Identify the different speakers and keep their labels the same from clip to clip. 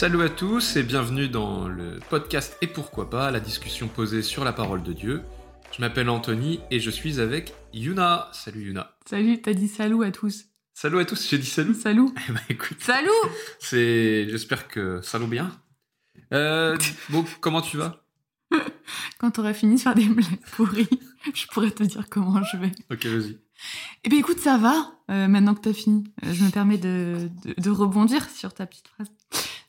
Speaker 1: Salut à tous et bienvenue dans le podcast Et pourquoi pas, la discussion posée sur la parole de Dieu. Je m'appelle Anthony et je suis avec Yuna. Salut Yuna.
Speaker 2: Salut, t'as dit salut à tous.
Speaker 1: Salut à tous, j'ai dit salut.
Speaker 2: Salut.
Speaker 1: Eh ben écoute,
Speaker 2: Salut
Speaker 1: c'est, j'espère que ça va bien. Euh, bon, comment tu vas?
Speaker 2: Quand t'auras fini de faire des blagues pourries, je pourrais te dire comment je vais.
Speaker 1: Ok, vas-y.
Speaker 2: Eh bien écoute, ça va, euh, maintenant que t'as fini. Euh, je me permets de, de, de rebondir sur ta petite phrase.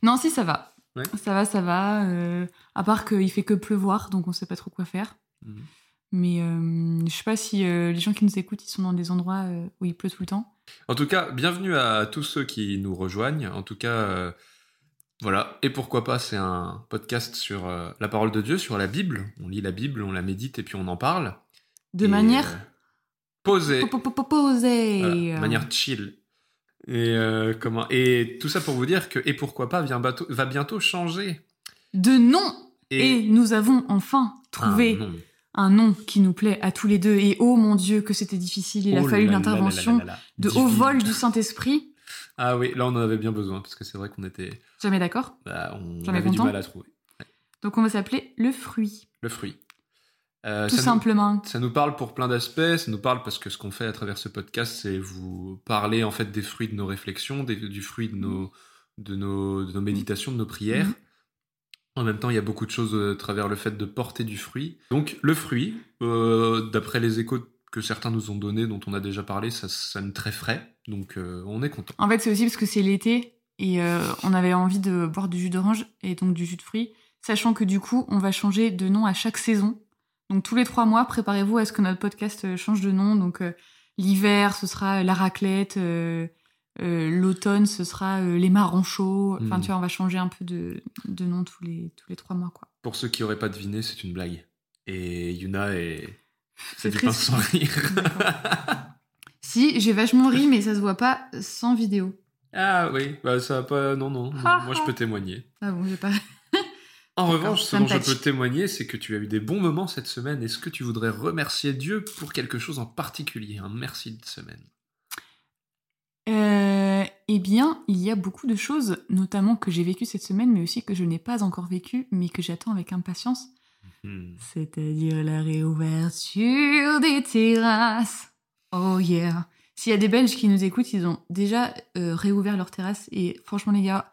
Speaker 2: Non, si, ça va.
Speaker 1: Ouais.
Speaker 2: Ça va, ça va. euh, à part qu'il fait que pleuvoir, donc on sait pas trop quoi faire.
Speaker 1: Mhm.
Speaker 2: Mais euh, je sais pas si euh, les gens qui nous écoutent, ils sont dans des endroits euh, où il pleut tout le temps.
Speaker 1: En tout cas, bienvenue à tous ceux qui nous rejoignent. En tout cas, voilà. Et pourquoi pas, c'est un podcast sur la parole de Dieu, sur la Bible. On lit la Bible, on la médite et puis on en parle.
Speaker 2: De
Speaker 1: Et,
Speaker 2: manière
Speaker 1: posée.
Speaker 2: po- po- po- posée.
Speaker 1: Voilà, manière chill. Et euh, comment Et tout ça pour vous dire que et pourquoi pas vient bateau- va bientôt changer.
Speaker 2: De nom Et, nous avons enfin trouvé un nom qui nous plaît à tous les deux. Et oh mon Dieu, que c'était difficile. Il a
Speaker 1: Oh
Speaker 2: fallu l'intervention de haut vol du Saint-Esprit.
Speaker 1: Ah oui, là on en avait bien besoin parce que c'est vrai qu'on était,
Speaker 2: Jamais d'accord
Speaker 1: bah, on
Speaker 2: J'en
Speaker 1: avait du
Speaker 2: content.
Speaker 1: mal à trouver
Speaker 2: Donc on va s'appeler le fruit.
Speaker 1: le fruit. Euh,
Speaker 2: Tout
Speaker 1: ça nous-
Speaker 2: simplement.
Speaker 1: Ça nous parle pour plein d'aspects, ça nous parle parce que ce qu'on fait à travers ce podcast, c'est vous parler en fait des fruits de nos réflexions, des- du fruit de nos, de, nos, de nos méditations, de nos prières.
Speaker 2: Mhm.
Speaker 1: En même temps, il y a beaucoup de choses euh, à travers le fait de porter du fruit. Donc le fruit, euh, d'après les échos que certains nous ont donnés, dont on a déjà parlé, ça sonne très frais, donc euh, on est content.
Speaker 2: En fait, c'est aussi parce que c'est l'été et euh, on avait envie de boire du jus d'orange et donc du jus de fruits, sachant que du coup, on va changer de nom à chaque saison. Donc tous les trois mois, préparez-vous à ce que notre podcast euh, change de nom. Donc euh, l'hiver, ce sera la raclette. euh, euh, L'automne, ce sera euh, les marrons chauds. Enfin,
Speaker 1: Mm.
Speaker 2: tu vois, on va changer un peu de, de nom tous les, tous les trois mois, quoi.
Speaker 1: Pour ceux qui n'auraient pas deviné, c'est une blague. Et Yuna est... C'est du pain sans rire.
Speaker 2: Si, j'ai vachement ri, mais ça se voit pas sans vidéo.
Speaker 1: ah oui, bah ça va pas... Non, non, non, moi je peux témoigner.
Speaker 2: Ah bon, j'ai pas.
Speaker 1: En revanche, ce dont je peux témoigner, c'est que tu as eu des bons moments cette semaine. Est-ce que tu voudrais remercier Dieu pour quelque chose en particulier Un merci de semaine?
Speaker 2: Euh, eh bien, il y a beaucoup de choses, notamment que j'ai vécues cette semaine, mais aussi que je n'ai pas encore vécues, mais que j'attends avec impatience.
Speaker 1: Hmm.
Speaker 2: C'est-à-dire la réouverture des terrasses. Oh yeah. S'il y a des Belges qui nous écoutent, ils ont déjà euh, réouvert leurs terrasses. Et franchement, les gars,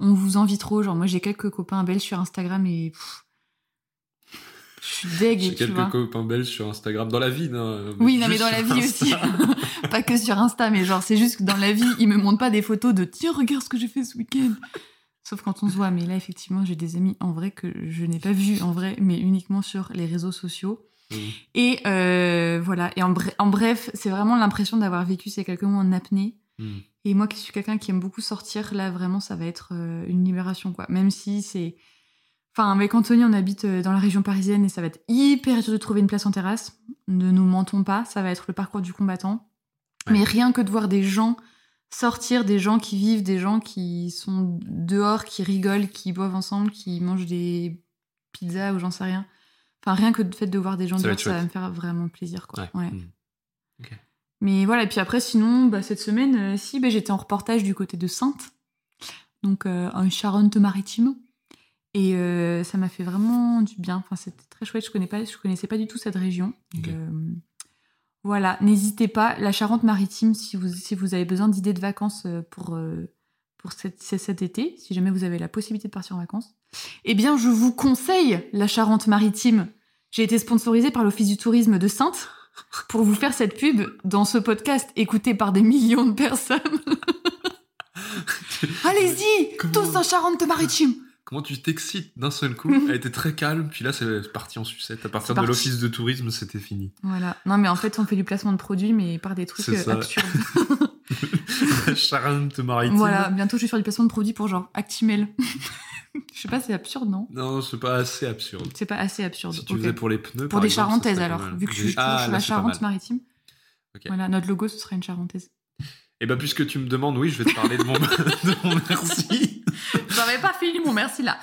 Speaker 2: on vous envie trop. Genre, moi, j'ai quelques copains belges sur Instagram et... pff, je suis deg,
Speaker 1: J'ai quelques
Speaker 2: vois.
Speaker 1: copains belges sur Instagram. Dans la vie, non
Speaker 2: Oui, non, mais dans la vie
Speaker 1: Insta.
Speaker 2: aussi. pas que sur Insta, mais genre, c'est juste que dans la vie, ils me montrent pas des photos de tiens, regarde ce que j'ai fait ce week-end. Sauf quand on se voit. Mais là, effectivement, j'ai des amis en vrai que je n'ai pas vus en vrai, mais uniquement sur les réseaux sociaux.
Speaker 1: Hmm.
Speaker 2: Et euh, voilà. Et en, bre- en bref, c'est vraiment l'impression d'avoir vécu ces quelques mois en apnée.
Speaker 1: Hmm.
Speaker 2: Et moi qui suis quelqu'un qui aime beaucoup sortir, là, vraiment, ça va être euh, une libération, quoi. Même si c'est. Enfin, avec Anthony, on habite euh, dans la région parisienne et ça va être hyper dur de trouver une place en terrasse. Ne nous mentons pas, ça va être le parcours du combattant.
Speaker 1: Ouais.
Speaker 2: Mais rien que de voir des gens sortir, des gens qui vivent, des gens qui sont dehors, qui rigolent, qui boivent ensemble, qui mangent des pizzas ou j'en sais rien. Enfin, rien que le fait de voir des gens dehors, ça va me faire vraiment plaisir, quoi.
Speaker 1: Ouais.
Speaker 2: Ouais.
Speaker 1: Hmm.
Speaker 2: Mais voilà, et puis après, sinon, bah, cette semaine, euh, si, bah, j'étais en reportage du côté de Sainte, donc euh, en Charente-Maritime. Et euh, ça m'a fait vraiment du bien. Enfin, c'était très chouette. Je connais pas, je connaissais pas du tout cette région. Euh, voilà, n'hésitez pas. La Charente-Maritime, si vous, si vous avez besoin d'idées de vacances pour, pour cet, cet- cet été, si jamais vous avez la possibilité de partir en vacances, eh bien, je vous conseille la Charente-Maritime. J'ai été sponsorisée par l'Office du tourisme de Sainte pour vous faire cette pub dans ce podcast écouté par des millions de personnes. Allez-y,
Speaker 1: Comment-
Speaker 2: tous en Charente-Maritime.
Speaker 1: Comment tu t'excites d'un seul coup Elle était très calme, puis là c'est parti en sucette. À partir de l'office de tourisme, c'était fini.
Speaker 2: Voilà. Non, mais en fait, on fait du placement de produits, mais par des trucs euh,
Speaker 1: ça.
Speaker 2: absurdes.
Speaker 1: Charente-Maritime.
Speaker 2: voilà. Bientôt, je vais faire du placement de produits pour genre Actimel. je sais pas, c'est absurde, non?
Speaker 1: Non, c'est pas assez absurde.
Speaker 2: C'est pas assez absurde.
Speaker 1: Si tu faisais pour les pneus.
Speaker 2: Pour des
Speaker 1: exemple,
Speaker 2: charentaises
Speaker 1: serait
Speaker 2: alors, vu que je suis
Speaker 1: Ah,
Speaker 2: la. Charente-Maritime. Voilà, notre logo, ce sera une charentaise.
Speaker 1: Et bah, puisque tu me demandes, oui, je vais te parler de mon, de mon merci.
Speaker 2: J'avais pas fini mon merci là.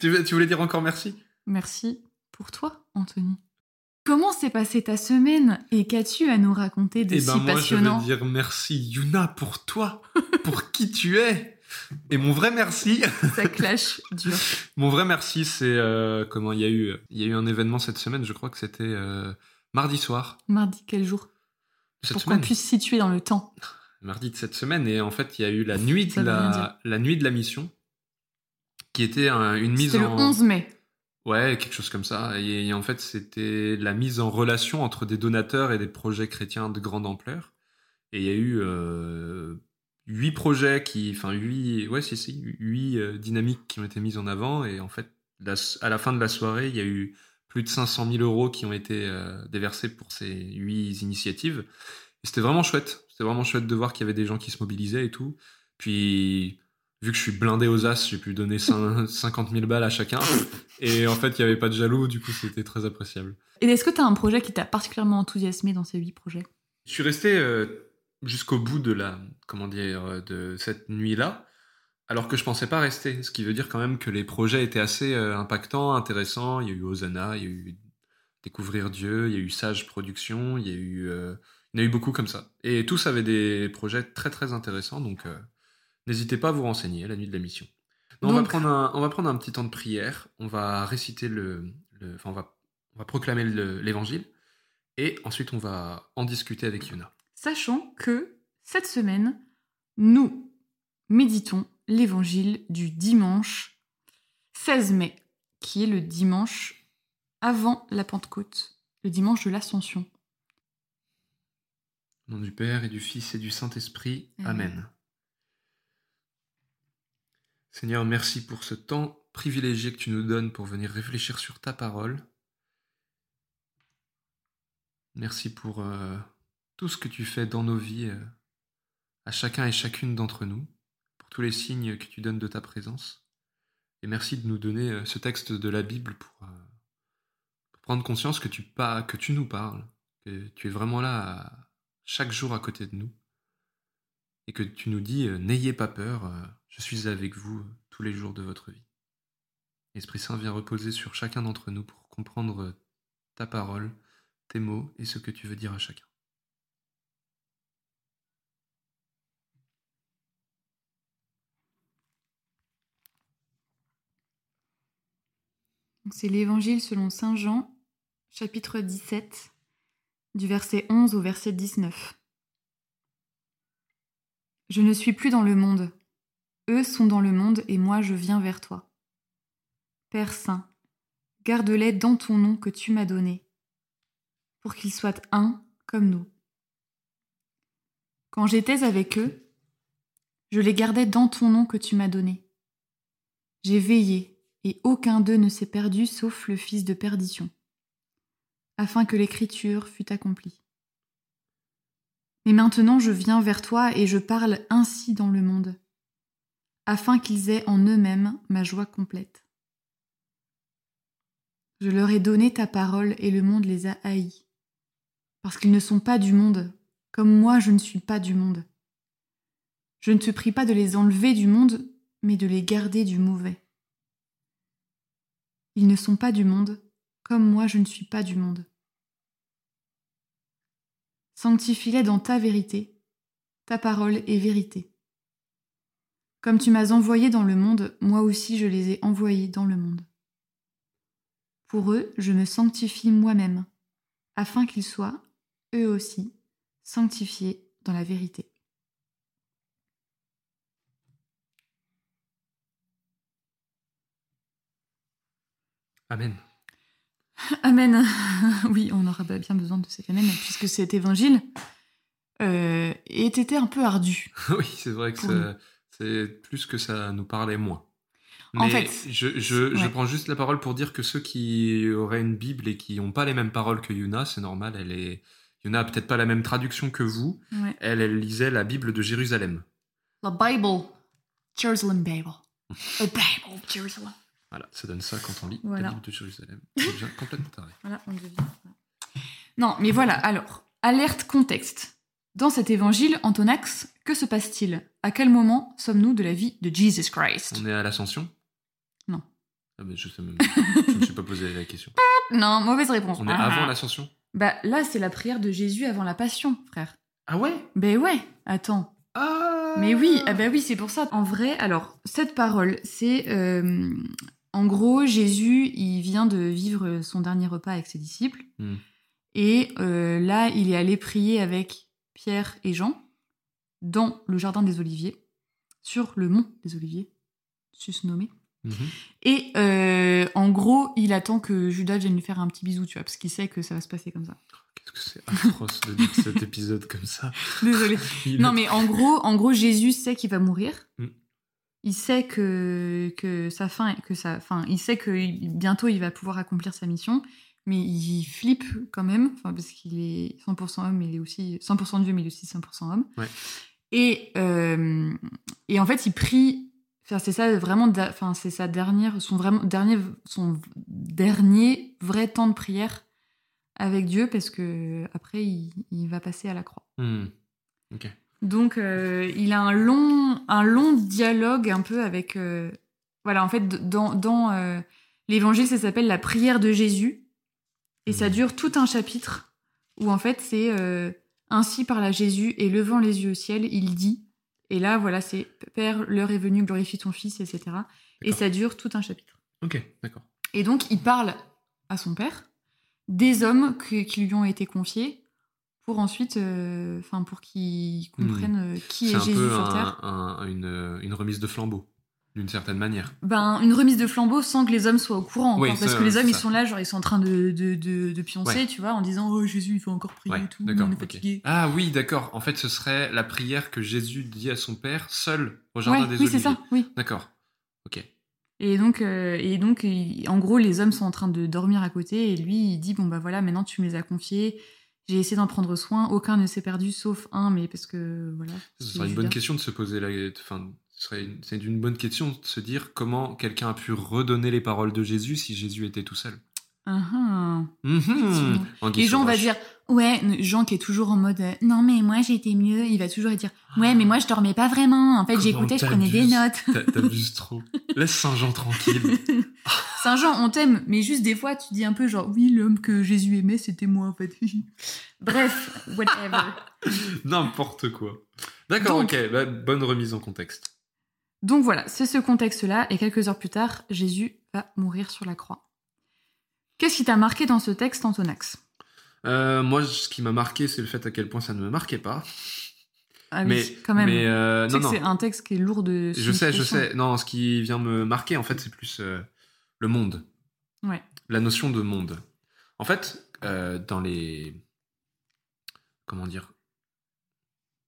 Speaker 1: tu, veux- tu voulais dire encore merci?
Speaker 2: Merci pour toi, Anthony. Comment s'est passée ta semaine? Et qu'as-tu à nous raconter de
Speaker 1: Eh
Speaker 2: si
Speaker 1: ben, moi, je
Speaker 2: passionnant?
Speaker 1: vais dire merci, Yuna, pour toi, pour qui tu es. Et mon vrai merci,
Speaker 2: Ça clash dur.
Speaker 1: mon vrai merci, c'est euh, comment il y a eu, il y a eu un événement cette semaine. Je crois que c'était euh, mardi soir
Speaker 2: Mardi, quel jour?
Speaker 1: Cette
Speaker 2: Pour qu'on puisse situer dans le temps.
Speaker 1: Mardi de cette semaine. Et en fait, il y a eu la nuit de la, la nuit de la mission, qui était un- une mise
Speaker 2: C'était le
Speaker 1: en
Speaker 2: 11 mai.
Speaker 1: Ouais, quelque chose comme ça. Et, et en fait, c'était la mise en relation entre des donateurs et des projets chrétiens de grande ampleur. Et il y a eu euh, huit projets qui, enfin huit, ouais, si si, huit euh, dynamiques qui ont été mises en avant. Et en fait, la- à la fin de la soirée, il y a eu plus de 500 000 euros qui ont été euh, déversés pour ces huit initiatives. Et c'était vraiment chouette. C'était vraiment chouette de voir qu'il y avait des gens qui se mobilisaient et tout. Puis, vu que je suis blindé aux as, j'ai pu donner cin- 50 000 balles à chacun. Et en fait, il n'y avait pas de jaloux, du coup, c'était très appréciable.
Speaker 2: Et est-ce que tu as un projet qui t'a particulièrement enthousiasmé dans ces huit projets?
Speaker 1: Je suis resté euh, jusqu'au bout de la, comment dire, euh, de cette nuit-là, alors que je pensais pas rester. Ce qui veut dire quand même que les projets étaient assez euh, impactants, intéressants. Il y a eu Hosanna, il y a eu Découvrir Dieu, il y a eu Sage Productions, il y a eu, euh, il y en a eu beaucoup comme ça. Et tous avaient des projets très très intéressants, donc euh, n'hésitez pas à vous renseigner la nuit de la mission. Non, on, va prendre un, on va prendre un petit temps de prière, on va réciter le, le- enfin on va, on va proclamer le- l'évangile, et ensuite on va en discuter avec Yuna.
Speaker 2: Sachant que cette semaine, nous méditons l'évangile du dimanche 16 mai, qui est le dimanche avant la Pentecôte, le dimanche de l'Ascension.
Speaker 1: Au nom du Père et du Fils et du Saint-Esprit.
Speaker 2: Amen.
Speaker 1: Amen. Seigneur, merci pour ce temps privilégié que tu nous donnes pour venir réfléchir sur ta parole. Merci pour euh, tout ce que tu fais dans nos vies, euh, à chacun et chacune d'entre nous, pour tous les signes que tu donnes de ta présence. Et merci de nous donner euh, ce texte de la Bible pour, euh, prendre conscience que tu, nous parles, que tu es vraiment là chaque jour à côté de nous, et que tu nous dis, n'ayez pas peur, je suis avec vous tous les jours de votre vie. Esprit Saint vient reposer sur chacun d'entre nous pour comprendre ta parole, tes mots et ce que tu veux dire à chacun.
Speaker 2: C'est l'évangile selon Saint Jean, chapitre 17, du verset 11 au verset 19. Je ne suis plus dans le monde. Eux sont dans le monde et moi je viens vers toi. Père Saint, garde-les dans ton nom que tu m'as donné, pour qu'ils soient un comme nous. Quand j'étais avec eux, je les gardais dans ton nom que tu m'as donné. J'ai veillé, et aucun d'eux ne s'est perdu sauf le fils de perdition, afin que l'écriture fût accomplie. Mais maintenant je viens vers toi et je parle ainsi dans le monde, afin qu'ils aient en eux-mêmes ma joie complète. Je leur ai donné ta parole et le monde les a haïs, parce qu'ils ne sont pas du monde, comme moi je ne suis pas du monde. Je ne te prie pas de les enlever du monde, mais de les garder du mauvais. Ils ne sont pas du monde, comme moi je ne suis pas du monde. Sanctifie-les dans ta vérité, ta parole est vérité. Comme tu m'as envoyé dans le monde, moi aussi je les ai envoyés dans le monde. Pour eux, je me sanctifie moi-même, afin qu'ils soient, eux aussi, sanctifiés dans la vérité.
Speaker 1: Amen.
Speaker 2: Amen. oui, on aura bien besoin de cet amen, puisque cet évangile euh, était un peu ardu.
Speaker 1: oui, c'est vrai que c'est plus que ça nous parlait moins.
Speaker 2: En fait,
Speaker 1: je, je, je
Speaker 2: ouais.
Speaker 1: prends juste la parole pour dire que ceux qui auraient une Bible et qui n'ont pas les mêmes paroles que Yuna, c'est normal. Elle est, Yuna a peut-être pas la même traduction que vous.
Speaker 2: Ouais.
Speaker 1: Elle, elle lisait la Bible de Jérusalem.
Speaker 2: La Bible. Jerusalem Bible. A Bible, Jerusalem.
Speaker 1: Voilà, ça donne ça quand on lit
Speaker 2: Voilà.
Speaker 1: la Bible de Jérusalem. C'est déjà complètement taré.
Speaker 2: Voilà, on devient. Non, mais voilà, alors, alerte contexte. Dans cet évangile, Antonax, que se passe-t-il? À quel moment sommes-nous de la vie de Jesus Christ?
Speaker 1: On est à l'ascension?
Speaker 2: Non.
Speaker 1: Ah ben, je sais même Je ne me suis pas posé la question.
Speaker 2: Non, mauvaise réponse.
Speaker 1: On est
Speaker 2: Ah.
Speaker 1: avant l'ascension?
Speaker 2: Bah là, c'est la prière de Jésus avant la passion, frère.
Speaker 1: Ah ouais?
Speaker 2: Ben ouais, attends.
Speaker 1: Ah
Speaker 2: Mais oui, ah bah oui, c'est pour ça. En vrai, alors, cette parole, c'est. euh, en gros, Jésus, il vient de vivre son dernier repas avec ses disciples.
Speaker 1: Hmm.
Speaker 2: Et euh, là, il est allé prier avec Pierre et Jean dans le jardin des Oliviers, sur le mont des Oliviers, susnommé.
Speaker 1: Mhm.
Speaker 2: Et euh, en gros, il attend que Judas vienne lui faire un petit bisou, tu vois, parce qu'il sait que ça va se passer comme ça.
Speaker 1: Qu'est-ce que c'est atroce de dire cet épisode comme ça?
Speaker 2: Désolé.
Speaker 1: Il-
Speaker 2: Non, mais en gros, en gros, Jésus sait qu'il va mourir.
Speaker 1: Mm.
Speaker 2: Il sait que, que sa fin, que sa, enfin, il sait que bientôt il va pouvoir accomplir sa mission, mais il flippe quand même, parce qu'il est 100% homme, mais il est aussi 100% Dieu, mais il est aussi 100% homme.
Speaker 1: Ouais.
Speaker 2: Et, euh, et en fait, il prie. Enfin, c'est ça vraiment, enfin, c'est sa dernière, son vraiment dernier, son dernier vrai temps de prière avec Dieu, parce que après, il, il va passer à la croix.
Speaker 1: Ok.
Speaker 2: Donc, euh, il a un long, un long dialogue un peu avec. euh, voilà, en fait, dans, dans euh, l'évangile, ça s'appelle la prière de Jésus. Et ça
Speaker 1: Mhm.
Speaker 2: dure tout un chapitre où, en fait, c'est euh, ainsi parla Jésus et levant les yeux au ciel, il dit. Et là, voilà, c'est Père, l'heure est venue, glorifie ton Fils, etc. Et ça dure tout un chapitre.
Speaker 1: Ok, d'accord.
Speaker 2: Et donc, il parle à son père des hommes que- qui lui ont été confiés pour ensuite, euh, enfin, pour qu'ils comprennent euh, qui
Speaker 1: Hmm. C'est
Speaker 2: est, Jésus
Speaker 1: peu
Speaker 2: sur
Speaker 1: un-
Speaker 2: terre.
Speaker 1: un- une, une remise de flambeau, d'une certaine manière.
Speaker 2: Ben, une remise de flambeau sans que les hommes soient au courant.
Speaker 1: Oui,
Speaker 2: encore, parce que les hommes, ils sont là, genre, ils sont en train de, de, de, de pioncer,
Speaker 1: Ouais.
Speaker 2: tu vois, en disant Oh, Jésus, il faut encore prier
Speaker 1: Ouais,
Speaker 2: et tout, on est fatigué.
Speaker 1: Ah oui, d'accord. En fait, ce serait la prière que Jésus dit à son père, seul, au jardin
Speaker 2: Ouais,
Speaker 1: des
Speaker 2: oui, c'est
Speaker 1: Oliviers.
Speaker 2: ça, oui.
Speaker 1: D'accord. Ok.
Speaker 2: Et donc, euh, et donc en gros, les hommes sont en train de dormir à côté, et lui, il dit Bon, bah voilà, maintenant tu me les as confiés, j'ai essayé d'en prendre soin, aucun ne s'est perdu, sauf un, mais parce que, voilà.
Speaker 1: Ce
Speaker 2: c'est
Speaker 1: serait une bonne question de se poser la. Enfin, ce serait une- c'est une bonne question de se dire comment quelqu'un a pu redonner les paroles de Jésus si Jésus était tout seul.
Speaker 2: Ah, ah.
Speaker 1: Mhm.
Speaker 2: Et Jean va dire Ouais, Jean qui est toujours en mode euh, Non, mais moi j'étais mieux, il va toujours dire Ouais, mais moi je dormais pas vraiment, en fait j'écoutais, je prenais des notes.
Speaker 1: T'a- T'abuses trop. Laisse Saint-Jean tranquille.
Speaker 2: Saint-Jean, on t'aime, mais juste des fois, tu dis un peu genre, oui, l'homme que Jésus aimait, c'était moi, en fait. Bref, whatever.
Speaker 1: N'importe quoi. D'accord, ok. bah, bonne remise en contexte.
Speaker 2: Donc voilà, c'est ce contexte-là, et quelques heures plus tard, Jésus va mourir sur la croix. Qu'est-ce qui t'a marqué dans ce texte, Antonax?
Speaker 1: Euh, moi, ce qui m'a marqué, c'est le fait à quel point ça ne me marquait pas.
Speaker 2: Ah oui,
Speaker 1: mais
Speaker 2: quand même.
Speaker 1: Mais euh, non,
Speaker 2: c'est un texte qui est lourd de.
Speaker 1: Je sais, je sais. Non, ce qui vient me marquer, en fait, c'est plus euh, le monde.
Speaker 2: Ouais.
Speaker 1: La notion de monde. En fait, euh, dans les. Comment dire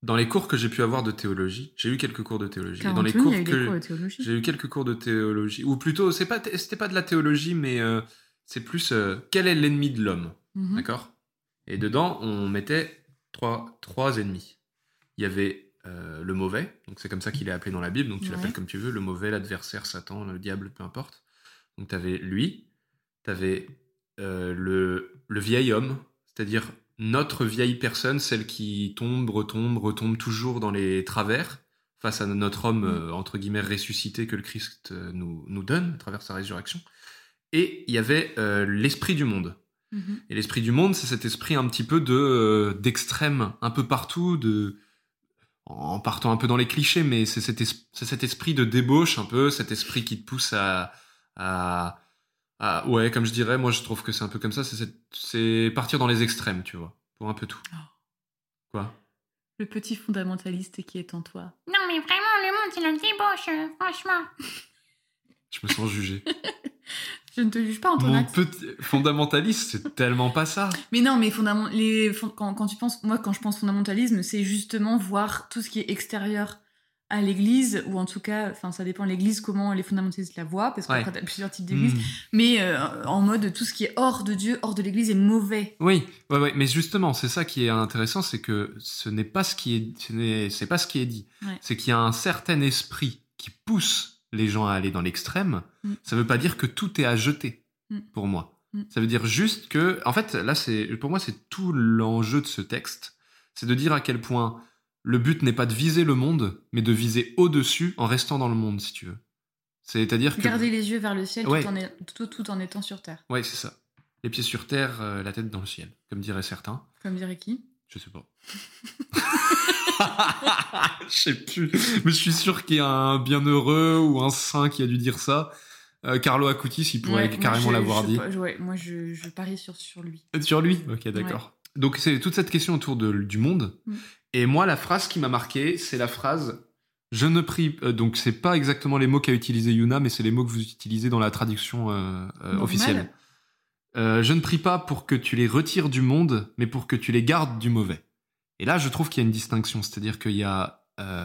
Speaker 1: Dans les cours que j'ai pu avoir de théologie, j'ai eu quelques cours de théologie. Dans les cours que j'ai eu quelques cours de théologie, ou plutôt, c'est pas, c'était pas de la théologie, mais euh, c'est plus euh, quel est l'ennemi de l'homme,
Speaker 2: Mhm.
Speaker 1: d'accord? Et dedans, on mettait trois, trois ennemis. Il y avait euh, le mauvais, donc c'est comme ça qu'il est appelé dans la Bible, donc tu
Speaker 2: Ouais.
Speaker 1: l'appelles comme tu veux, le mauvais, l'adversaire, Satan, le diable, peu importe. Donc tu avais lui, tu avais le, le vieil homme, c'est-à-dire notre vieille personne, celle qui tombe, retombe, retombe toujours dans les travers face à notre homme, euh, entre guillemets, ressuscité que le Christ euh, nous, nous donne à travers sa résurrection. Et il y avait euh, l'esprit du monde.
Speaker 2: Mhm.
Speaker 1: Et l'esprit du monde, c'est cet esprit un petit peu de euh, d'extrême, un peu partout, de en partant un peu dans les clichés, mais c'est cet, es- c'est cet esprit de débauche un peu, cet esprit qui te pousse à, à, à- ouais, comme je dirais, moi je trouve que c'est un peu comme ça, c'est, partir dans les extrêmes, tu vois, pour un peu tout.
Speaker 2: Oh.
Speaker 1: Quoi?
Speaker 2: Le petit fondamentaliste qui est en toi.
Speaker 3: Non, mais vraiment, le monde, c'est la débauche, euh, franchement.
Speaker 1: Je me sens jugé.
Speaker 2: Je ne te juge pas,
Speaker 1: Mon
Speaker 2: Antonax.
Speaker 1: petit fondamentaliste, c'est tellement pas ça.
Speaker 2: Mais non, mais fondament- les, quand, quand tu penses, moi, quand je pense fondamentalisme, c'est justement voir tout ce qui est extérieur à l'Église, ou en tout cas, enfin, ça dépend de l'Église, comment les fondamentalistes la voient, parce qu'après,
Speaker 1: Ouais.
Speaker 2: t'as plusieurs types d'églises,
Speaker 1: Hmm.
Speaker 2: mais euh, en mode tout ce qui est hors de Dieu, hors de l'Église est mauvais.
Speaker 1: Oui, ouais, ouais, mais justement, c'est ça qui est intéressant, c'est que ce n'est pas ce qui est, ce c'est pas ce qui est dit. C'est qu'il y a un certain esprit qui pousse les gens à aller dans l'extrême.
Speaker 2: Mm.
Speaker 1: Ça veut pas dire que tout est à jeter,
Speaker 2: Mm.
Speaker 1: pour moi.
Speaker 2: Mm.
Speaker 1: Ça veut dire juste que, en fait, là, c'est, pour moi, c'est tout l'enjeu de ce texte, c'est de dire à quel point le but n'est pas de viser le monde, mais de viser au-dessus en restant dans le monde, si tu veux. C'est-à-dire que,
Speaker 2: Garder les yeux vers le ciel
Speaker 1: Ouais.
Speaker 2: tout, en est- tout, tout en étant sur terre.
Speaker 1: ouais, c'est ça. Les pieds sur terre, euh, la tête dans le ciel, comme diraient certains.
Speaker 2: Comme dirait qui?
Speaker 1: Je sais pas. Je sais plus. Mais je suis sûr qu'il y a un bienheureux ou un saint qui a dû dire ça. Euh, Carlo Acutis, il pourrait
Speaker 2: Ouais,
Speaker 1: carrément l'avoir dit.
Speaker 2: ouais, moi, je, je parie sur, sur lui.
Speaker 1: Sur lui? Ok, d'accord. Donc c'est toute cette question autour de, du monde.
Speaker 2: Mm.
Speaker 1: Et moi, la phrase qui m'a marqué, c'est la phrase Je ne prie. euh, donc c'est pas exactement les mots qu'a utilisé Yuna, mais c'est les mots que vous utilisez dans la traduction euh, euh, officielle. Euh, je ne prie pas pour que tu les retires du monde, mais pour que tu les gardes du mauvais. Et là, je trouve qu'il y a une distinction, c'est-à-dire qu'il y a euh,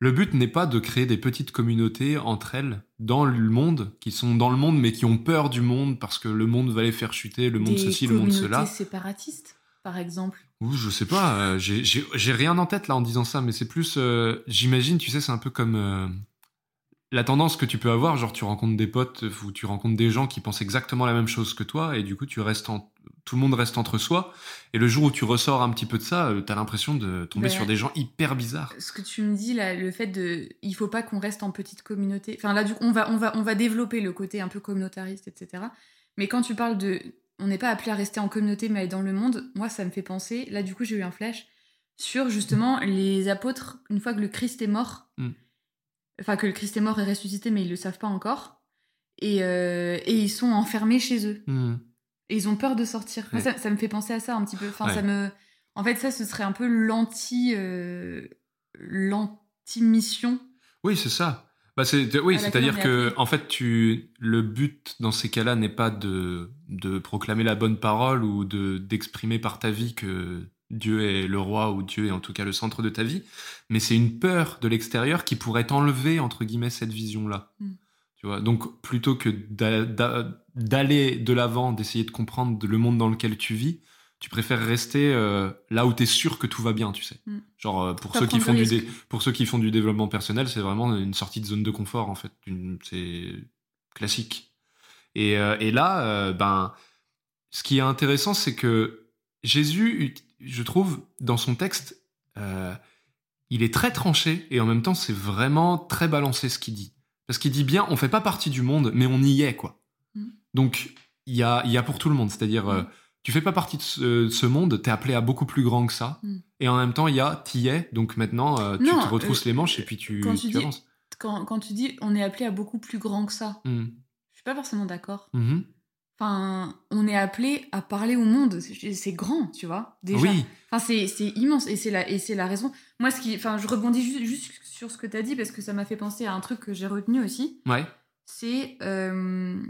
Speaker 1: le but n'est pas de créer des petites communautés entre elles dans le monde, qui sont dans le monde mais qui ont peur du monde parce que le monde va les faire chuter, le monde
Speaker 2: Des
Speaker 1: ceci, le monde
Speaker 2: communautés
Speaker 1: cela.
Speaker 2: séparatistes, par exemple.
Speaker 1: Ouh, je sais pas, euh, j'ai- rien en tête là en disant ça, mais c'est plus, j'imagine, tu sais, c'est un peu comme la tendance que tu peux avoir, genre tu rencontres des potes ou tu rencontres des gens qui pensent exactement la même chose que toi, et du coup tu restes en, tout le monde reste entre soi, et le jour où tu ressors un petit peu de ça, euh, t'as l'impression de tomber
Speaker 2: Ben,
Speaker 1: sur des gens hyper bizarres.
Speaker 2: Ce que tu me dis là, le fait de, il faut pas qu'on reste en petite communauté. Enfin là, du coup, on va, on va, on va développer le côté un peu communautariste, etc. Mais quand tu parles de, on n'est pas appelé à rester en communauté, mais à être dans le monde. Moi, ça me fait penser. Là, du coup, j'ai eu un flash sur justement les apôtres. Une fois que le Christ est mort,
Speaker 1: Mm.
Speaker 2: Enfin que le Christ est mort et ressuscité, mais ils le savent pas encore. Et, euh, et ils sont enfermés chez eux.
Speaker 1: Hmm.
Speaker 2: Et ils ont peur de sortir. Moi, ça, ça me fait penser à ça un petit peu. Enfin,
Speaker 1: Ouais.
Speaker 2: ça me. En fait, ça, ce serait un peu l'anti. euh, L'anti-mission.
Speaker 1: Oui, c'est ça. Bah, c'est, oui, c'est-à-dire que, en fait, tu, le but dans ces cas-là n'est pas de, de proclamer la bonne parole ou de, d'exprimer par ta vie que Dieu est le roi ou Dieu est en tout cas le centre de ta vie, mais c'est une peur de l'extérieur qui pourrait enlever, entre guillemets, cette vision-là.
Speaker 2: Mm.
Speaker 1: Tu vois, donc plutôt que d'a- d'a- d'aller de l'avant, d'essayer de comprendre le monde dans lequel tu vis, tu préfères rester euh, là où tu es sûr que tout va bien, tu sais.
Speaker 2: Mm.
Speaker 1: Genre, euh, pour ceux qui font du pour ceux qui font du développement personnel, c'est vraiment une sortie de zone de confort en fait. C'est classique. Et, euh, et là, ben, ce qui est intéressant, c'est que Jésus, je trouve, dans son texte, euh, il est très tranché et en même temps, c'est vraiment très balancé ce qu'il dit. Parce qu'il dit bien, on fait pas partie du monde, mais on y est quoi.
Speaker 2: Mm.
Speaker 1: Donc, il y a, y a pour tout le monde. C'est-à-dire, euh,
Speaker 2: Mm.
Speaker 1: tu fais pas partie de ce, de ce monde, t'es appelé à beaucoup plus grand que ça.
Speaker 2: Mm.
Speaker 1: Et en même temps, il y a, t'y es. Donc maintenant, euh, tu
Speaker 2: Non,
Speaker 1: te retrousses
Speaker 2: euh,
Speaker 1: les manches et puis tu,
Speaker 2: quand
Speaker 1: tu
Speaker 2: tu dis-
Speaker 1: avances.
Speaker 2: Quand, quand tu dis on est appelé à beaucoup plus grand que ça,
Speaker 1: Mm.
Speaker 2: je suis pas forcément d'accord.
Speaker 1: Mhm.
Speaker 2: Enfin, on est appelé à parler au monde. C'est grand, tu vois. Déjà.
Speaker 1: Oui,
Speaker 2: Enfin, c'est c'est immense et c'est la, et c'est la raison. Moi, ce qui, enfin, je rebondis ju- juste, sur ce que tu as dit parce que ça m'a fait penser à un truc que j'ai retenu aussi.
Speaker 1: ouais.
Speaker 2: C'est euh,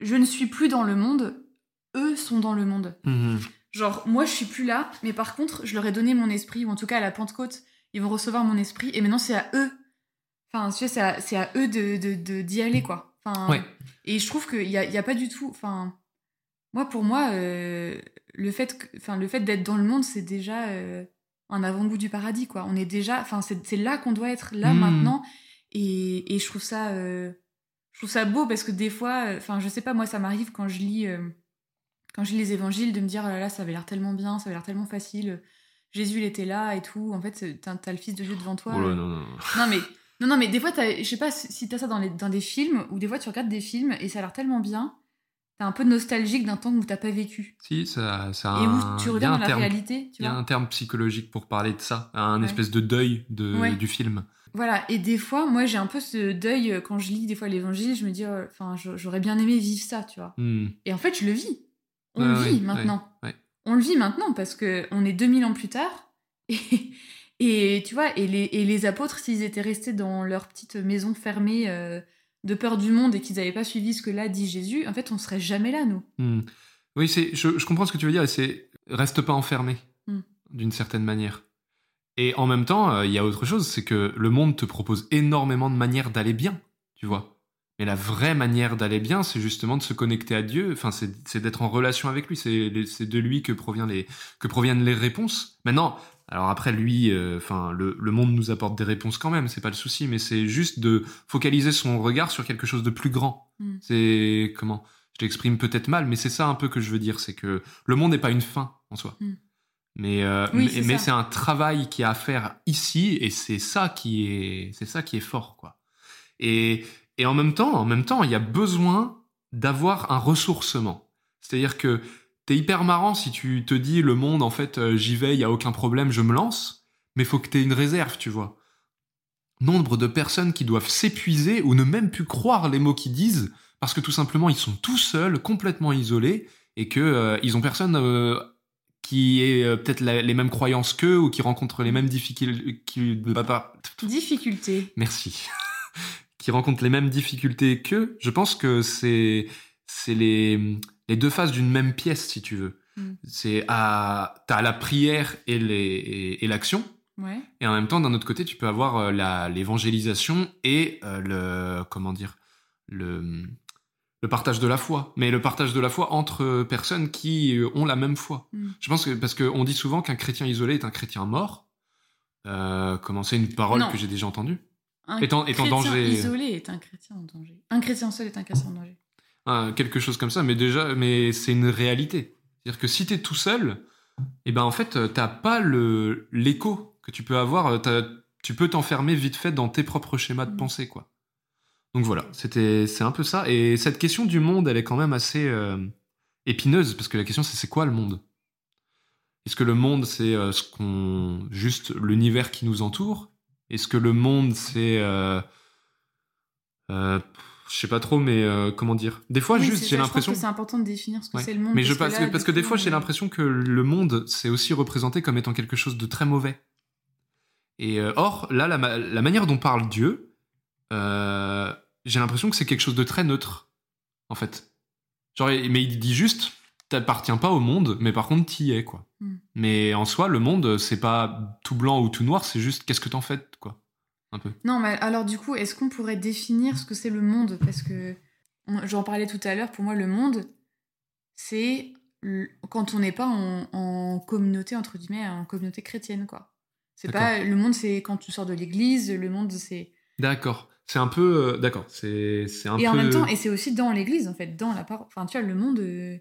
Speaker 2: je ne suis plus dans le monde, eux sont dans le monde.
Speaker 1: Mhm.
Speaker 2: Genre, moi, je suis plus là, mais par contre, je leur ai donné mon esprit, ou en tout cas à la Pentecôte, ils vont recevoir mon esprit, et maintenant, c'est à eux. Enfin, tu sais, c'est à, c'est à eux de, de, de- d'y aller, quoi. Enfin,
Speaker 1: Ouais.
Speaker 2: Et je trouve qu'il n'y a, il y a pas du tout. Enfin, moi, pour moi, euh, le fait, que- enfin, le fait d'être dans le monde, c'est déjà euh, un avant-goût du paradis, quoi. On est déjà. Enfin, c'est, là qu'on doit être, là,
Speaker 1: Mm.
Speaker 2: maintenant. Et, et je trouve ça. euh, je trouve ça beau parce que des fois, enfin, je sais pas, moi, ça m'arrive quand je lis. euh, quand je lis les évangiles, de me dire, oh là là, ça avait l'air tellement bien, ça avait l'air tellement facile. Jésus, il était là et tout. En fait, t'as, t'as le Fils de Dieu devant toi.
Speaker 1: Oh là, non, non.
Speaker 2: non mais non non mais des fois je sais pas si t'as ça dans les dans des films ou des fois tu regardes des films et ça a l'air tellement bien t'es un peu nostalgique d'un temps où t'as pas vécu
Speaker 1: Si, ça, ça a
Speaker 2: et où tu reviens dans la
Speaker 1: terme,
Speaker 2: réalité
Speaker 1: Il y a un terme psychologique pour parler de ça, un
Speaker 2: Ouais.
Speaker 1: espèce de deuil de,
Speaker 2: Ouais.
Speaker 1: du film.
Speaker 2: voilà et des fois moi j'ai un peu ce deuil euh, quand je lis des fois l'évangile je me dis euh, enfin j'aurais bien aimé vivre ça tu vois
Speaker 1: Hmm.
Speaker 2: et en fait je le vis on
Speaker 1: Ouais,
Speaker 2: le vit maintenant on le vit maintenant parce que on est 2000 ans plus tard et, et tu vois et les, et les apôtres s'ils étaient restés dans leur petite maison fermée euh, de peur du monde et qu'ils n'avaient pas suivi ce que là dit Jésus en fait on serait jamais là nous
Speaker 1: Hmm. Oui, c'est, je, je comprends ce que tu veux dire, et c'est reste pas enfermé,
Speaker 2: Hmm.
Speaker 1: d'une certaine manière. Et en même temps, euh, il y a autre chose, c'est que le monde te propose énormément de manières d'aller bien, tu vois. Mais la vraie manière d'aller bien, c'est justement de se connecter à Dieu, enfin, c'est, c'est d'être en relation avec lui, c'est, c'est de lui que, provient les, que proviennent les réponses. Maintenant, alors après, lui, euh, enfin, le, le monde nous apporte des réponses quand même, c'est pas le souci, mais c'est juste de focaliser son regard sur quelque chose de plus grand.
Speaker 2: Hmm.
Speaker 1: C'est comment? Je l'exprime peut-être mal, mais c'est ça un peu que je veux dire, c'est que le monde n'est pas une fin en soi.
Speaker 2: Hmm.
Speaker 1: Mais, euh,
Speaker 2: Oui,
Speaker 1: mais,
Speaker 2: c'est
Speaker 1: un travail qui a à faire ici, et c'est ça qui est, c'est ça qui est fort, quoi. Et, et en même temps, en même temps, il y a besoin d'avoir un ressourcement. C'est-à-dire que t'es hyper marrant si tu te dis le monde, en fait, euh, j'y vais, il y a aucun problème, je me lance. Mais faut que t'aies une réserve, tu vois. Nombre de personnes qui doivent s'épuiser ou ne même plus croire les mots qu'ils disent parce que tout simplement ils sont tout seuls, complètement isolés et que euh, ils ont personne euh, qui ait euh, peut-être les mêmes croyances qu'eux ou qui rencontre les mêmes difficultés. qui- bah, bah,
Speaker 2: Difficulté.
Speaker 1: Merci. qui rencontrent les mêmes difficultés qu'eux. Je pense que c'est c'est les les deux faces d'une même pièce, si tu veux.
Speaker 2: Mm.
Speaker 1: C'est à t'as la prière et les et- et l'action.
Speaker 2: Ouais.
Speaker 1: Et en même temps, d'un autre côté, tu peux avoir euh, la- l'évangélisation et euh, le comment dire le le partage de la foi. Mais le partage de la foi entre personnes qui euh, ont la même foi.
Speaker 2: Mm.
Speaker 1: Je pense que parce qu'on dit souvent qu'un chrétien isolé est un chrétien mort. Euh, comment c'est une parole
Speaker 2: Non.
Speaker 1: que j'ai déjà entendue.
Speaker 2: Un
Speaker 1: Est en- est en
Speaker 2: chrétien
Speaker 1: danger.
Speaker 2: isolé est un chrétien en danger. Un chrétien seul est un chrétien en danger.
Speaker 1: Quelque chose comme ça. Mais déjà, mais c'est une réalité. C'est-à-dire que si t'es tout seul, et ben en fait, t'as pas le l'écho que tu peux avoir. Tu peux t'enfermer vite fait dans tes propres schémas de
Speaker 2: Mm.
Speaker 1: pensée, quoi. Donc voilà, c'était c'est un peu ça. Et cette question du monde, elle est quand même assez euh, épineuse parce que la question c'est c'est quoi le monde? Est-ce que le monde c'est euh, ce qu'on juste l'univers qui nous entoure? Est-ce que le monde c'est euh, je sais pas trop, mais euh, comment dire Des fois,
Speaker 2: Oui,
Speaker 1: juste, j'ai l'impression.
Speaker 2: Que c'est important de définir ce que
Speaker 1: Ouais.
Speaker 2: c'est le monde.
Speaker 1: Mais je
Speaker 2: parce que, là,
Speaker 1: parce que des fois, j'ai l'impression que le monde, c'est aussi représenté comme étant quelque chose de très mauvais. Et euh, or, là, la, ma- la manière dont parle Dieu, euh, j'ai l'impression que c'est quelque chose de très neutre, en fait. Genre, mais il dit juste, t'appartiens pas au monde, mais par contre, t'y es, quoi.
Speaker 2: Hmm.
Speaker 1: Mais en soi, le monde, c'est pas tout blanc ou tout noir, c'est juste qu'est-ce que t'en fais, quoi. Un peu.
Speaker 2: Non, mais alors du coup, est-ce qu'on pourrait définir ce que c'est le monde? Parce que j'en parlais tout à l'heure, pour moi, le monde, c'est quand on n'est pas en, en communauté, entre guillemets, en communauté chrétienne, quoi. C'est pas le monde, c'est quand tu sors de l'église, le monde, c'est.
Speaker 1: D'accord. C'est un peu. euh, D'accord. C'est un
Speaker 2: Et
Speaker 1: peu.
Speaker 2: en même temps, et c'est aussi dans l'église, en fait, dans la parole. Enfin, tu vois, le monde, euh,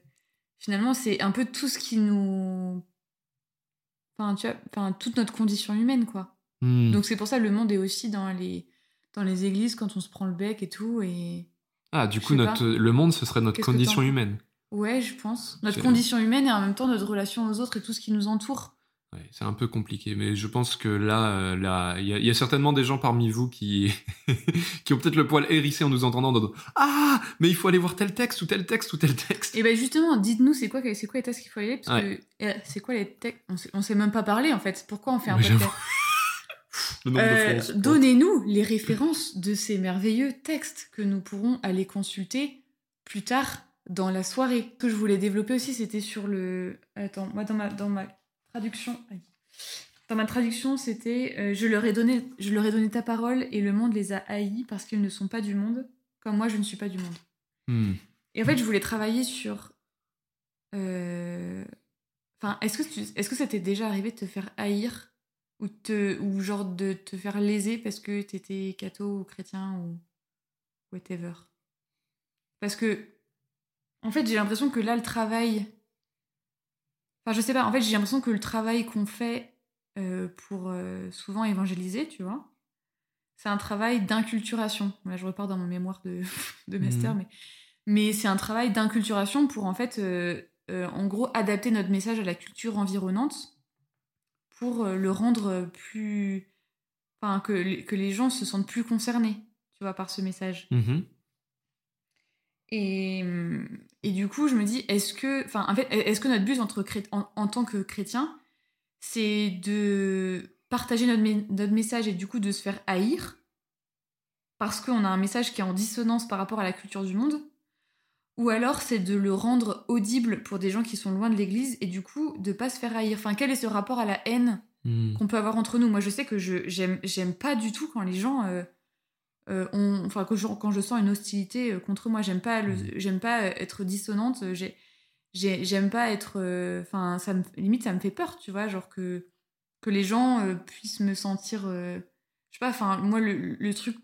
Speaker 2: finalement, c'est un peu tout ce qui nous. Enfin, tu vois, enfin, toute notre condition humaine, quoi.
Speaker 1: Hmm.
Speaker 2: Donc c'est pour ça le monde est aussi dans les dans les églises quand on se prend le bec et tout et
Speaker 1: Ah, du coup, notre, le monde, ce serait notre condition humaine.
Speaker 2: ouais je pense notre condition humaine et en même temps notre relation aux autres et tout ce qui nous entoure.
Speaker 1: Ouais, c'est un peu compliqué, mais je pense que là, euh, là, il y, a- il y a certainement des gens parmi vous qui, qui ont peut-être le poil hérissé en nous entendant. dans- Ah, mais il faut aller voir tel texte ou tel texte ou tel texte.
Speaker 2: Et ben justement dites-nous c'est quoi c'est quoi les tests qu'il faut aller? Parce
Speaker 1: Ouais.
Speaker 2: que euh, c'est quoi les textes? On sait, on sait même pas parler en fait pourquoi on fait un podcast? Euh. Donnez-nous les références de ces merveilleux textes que nous pourrons aller consulter plus tard dans la soirée. Ce que je voulais développer aussi, c'était sur le. Attends, moi dans ma dans ma traduction, dans ma traduction, c'était euh, je leur ai donné je leur ai donné ta parole et le monde les a haïs parce qu'ils ne sont pas du monde, comme moi je ne suis pas du monde.
Speaker 1: Hmm.
Speaker 2: Et en fait, je voulais travailler sur. euh, Enfin, est-ce que tu... est-ce que ça t'est déjà arrivé de te faire haïr ou te ou genre de te faire léser parce que t'étais catho ou chrétien ou whatever. Parce que en fait, j'ai l'impression que là, le travail. Enfin, je sais pas. En fait, j'ai l'impression que le travail qu'on fait euh, pour euh, souvent évangéliser, tu vois, c'est un travail d'inculturation. Là, je repars dans mon mémoire de, de master,
Speaker 1: Mhm.
Speaker 2: mais mais c'est un travail d'inculturation pour en fait, euh, en gros, adapter notre message à la culture environnante pour euh, le rendre plus. Enfin, que, les- que les gens se sentent plus concernés, tu vois, par ce message.
Speaker 1: Mhm.
Speaker 2: Et, et du coup, je me dis, est-ce que, enfin, en fait, est-ce que notre but entre en, en tant que chrétien, c'est de partager notre, notre message et du coup de se faire haïr parce qu'on a un message qui est en dissonance par rapport à la culture du monde? Ou alors c'est de le rendre audible pour des gens qui sont loin de l'église et du coup de pas se faire haïr. Enfin, quel est ce rapport à la haine
Speaker 1: Hmm.
Speaker 2: qu'on peut avoir entre nous? Moi, je sais que je j'aime j'aime pas du tout quand les gens euh, euh, ont, enfin je- quand je sens une hostilité euh, contre moi, j'aime pas
Speaker 1: Mhm.
Speaker 2: j'aime pas être dissonante. J'ai j'ai- j'aime pas être, enfin ça me limite ça me fait peur, tu vois, genre que que les gens puissent me sentir, je sais pas, enfin moi le, le truc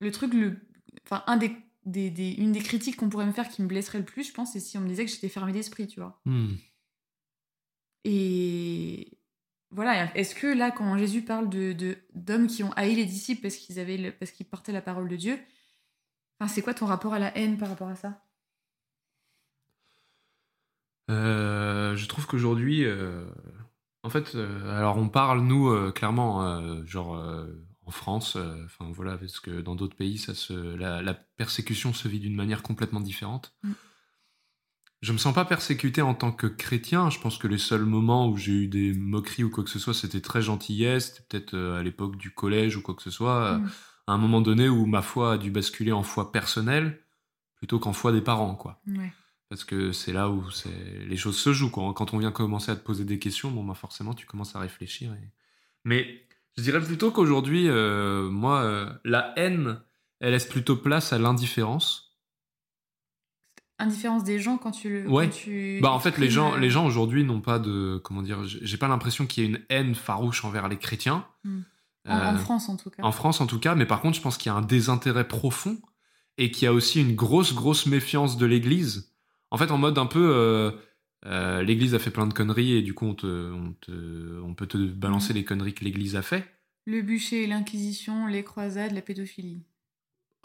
Speaker 2: le truc le, enfin un des, des, des- une des critiques qu'on pourrait me faire qui me blesserait le plus, je pense, c'est si on me disait que j'étais fermée d'esprit, tu vois.
Speaker 1: Hmm.
Speaker 2: Et voilà, est-ce que là, quand Jésus parle de d'hommes qui ont haï les disciples parce qu'ils avaient le- parce qu'ils portaient la parole de Dieu, enfin, c'est quoi ton rapport à la haine par rapport à ça?
Speaker 1: Euh, je trouve qu'aujourd'hui, euh, en fait, euh, alors on parle nous clairement, genre en France, euh, enfin voilà, parce que dans d'autres pays, ça se, la, la persécution se vit d'une manière complètement différente.
Speaker 2: Mm.
Speaker 1: Je me sens pas persécuté en tant que chrétien. Je pense que les seuls moments où j'ai eu des moqueries ou quoi que ce soit, c'était très gentillesse. C'était peut-être euh, à l'époque du collège ou quoi que ce soit. euh,
Speaker 2: Mm.
Speaker 1: À un moment donné où ma foi a dû basculer en foi personnelle plutôt qu'en foi des parents, quoi
Speaker 2: Ouais.
Speaker 1: parce que c'est là où les choses se jouent. Quoi. Quand on vient commencer à te poser des questions, bon, bah forcément, tu commences à réfléchir. et- Mais je dirais plutôt qu'aujourd'hui, euh, moi, euh, la haine, elle laisse plutôt place à l'indifférence.
Speaker 2: Indifférence des gens quand tu le.
Speaker 1: Ouais.
Speaker 2: quand tu
Speaker 1: Bah, en fait, les gens,
Speaker 2: euh,
Speaker 1: les gens aujourd'hui n'ont pas de, comment dire, j'ai pas l'impression qu'il y ait une haine farouche envers les chrétiens.
Speaker 2: Mm. En, en
Speaker 1: Euh,
Speaker 2: France en tout cas.
Speaker 1: En France, en tout cas, mais par contre, je pense qu'il y a un désintérêt profond et qu'il y a aussi une grosse, grosse méfiance de l'Église. En fait, en mode un peu, euh, l'Église a fait plein de conneries et du coup, on, te, on, te- on peut te balancer
Speaker 2: Mhm.
Speaker 1: les conneries que l'Église a fait.
Speaker 2: Le bûcher, l'Inquisition, les croisades, la pédophilie.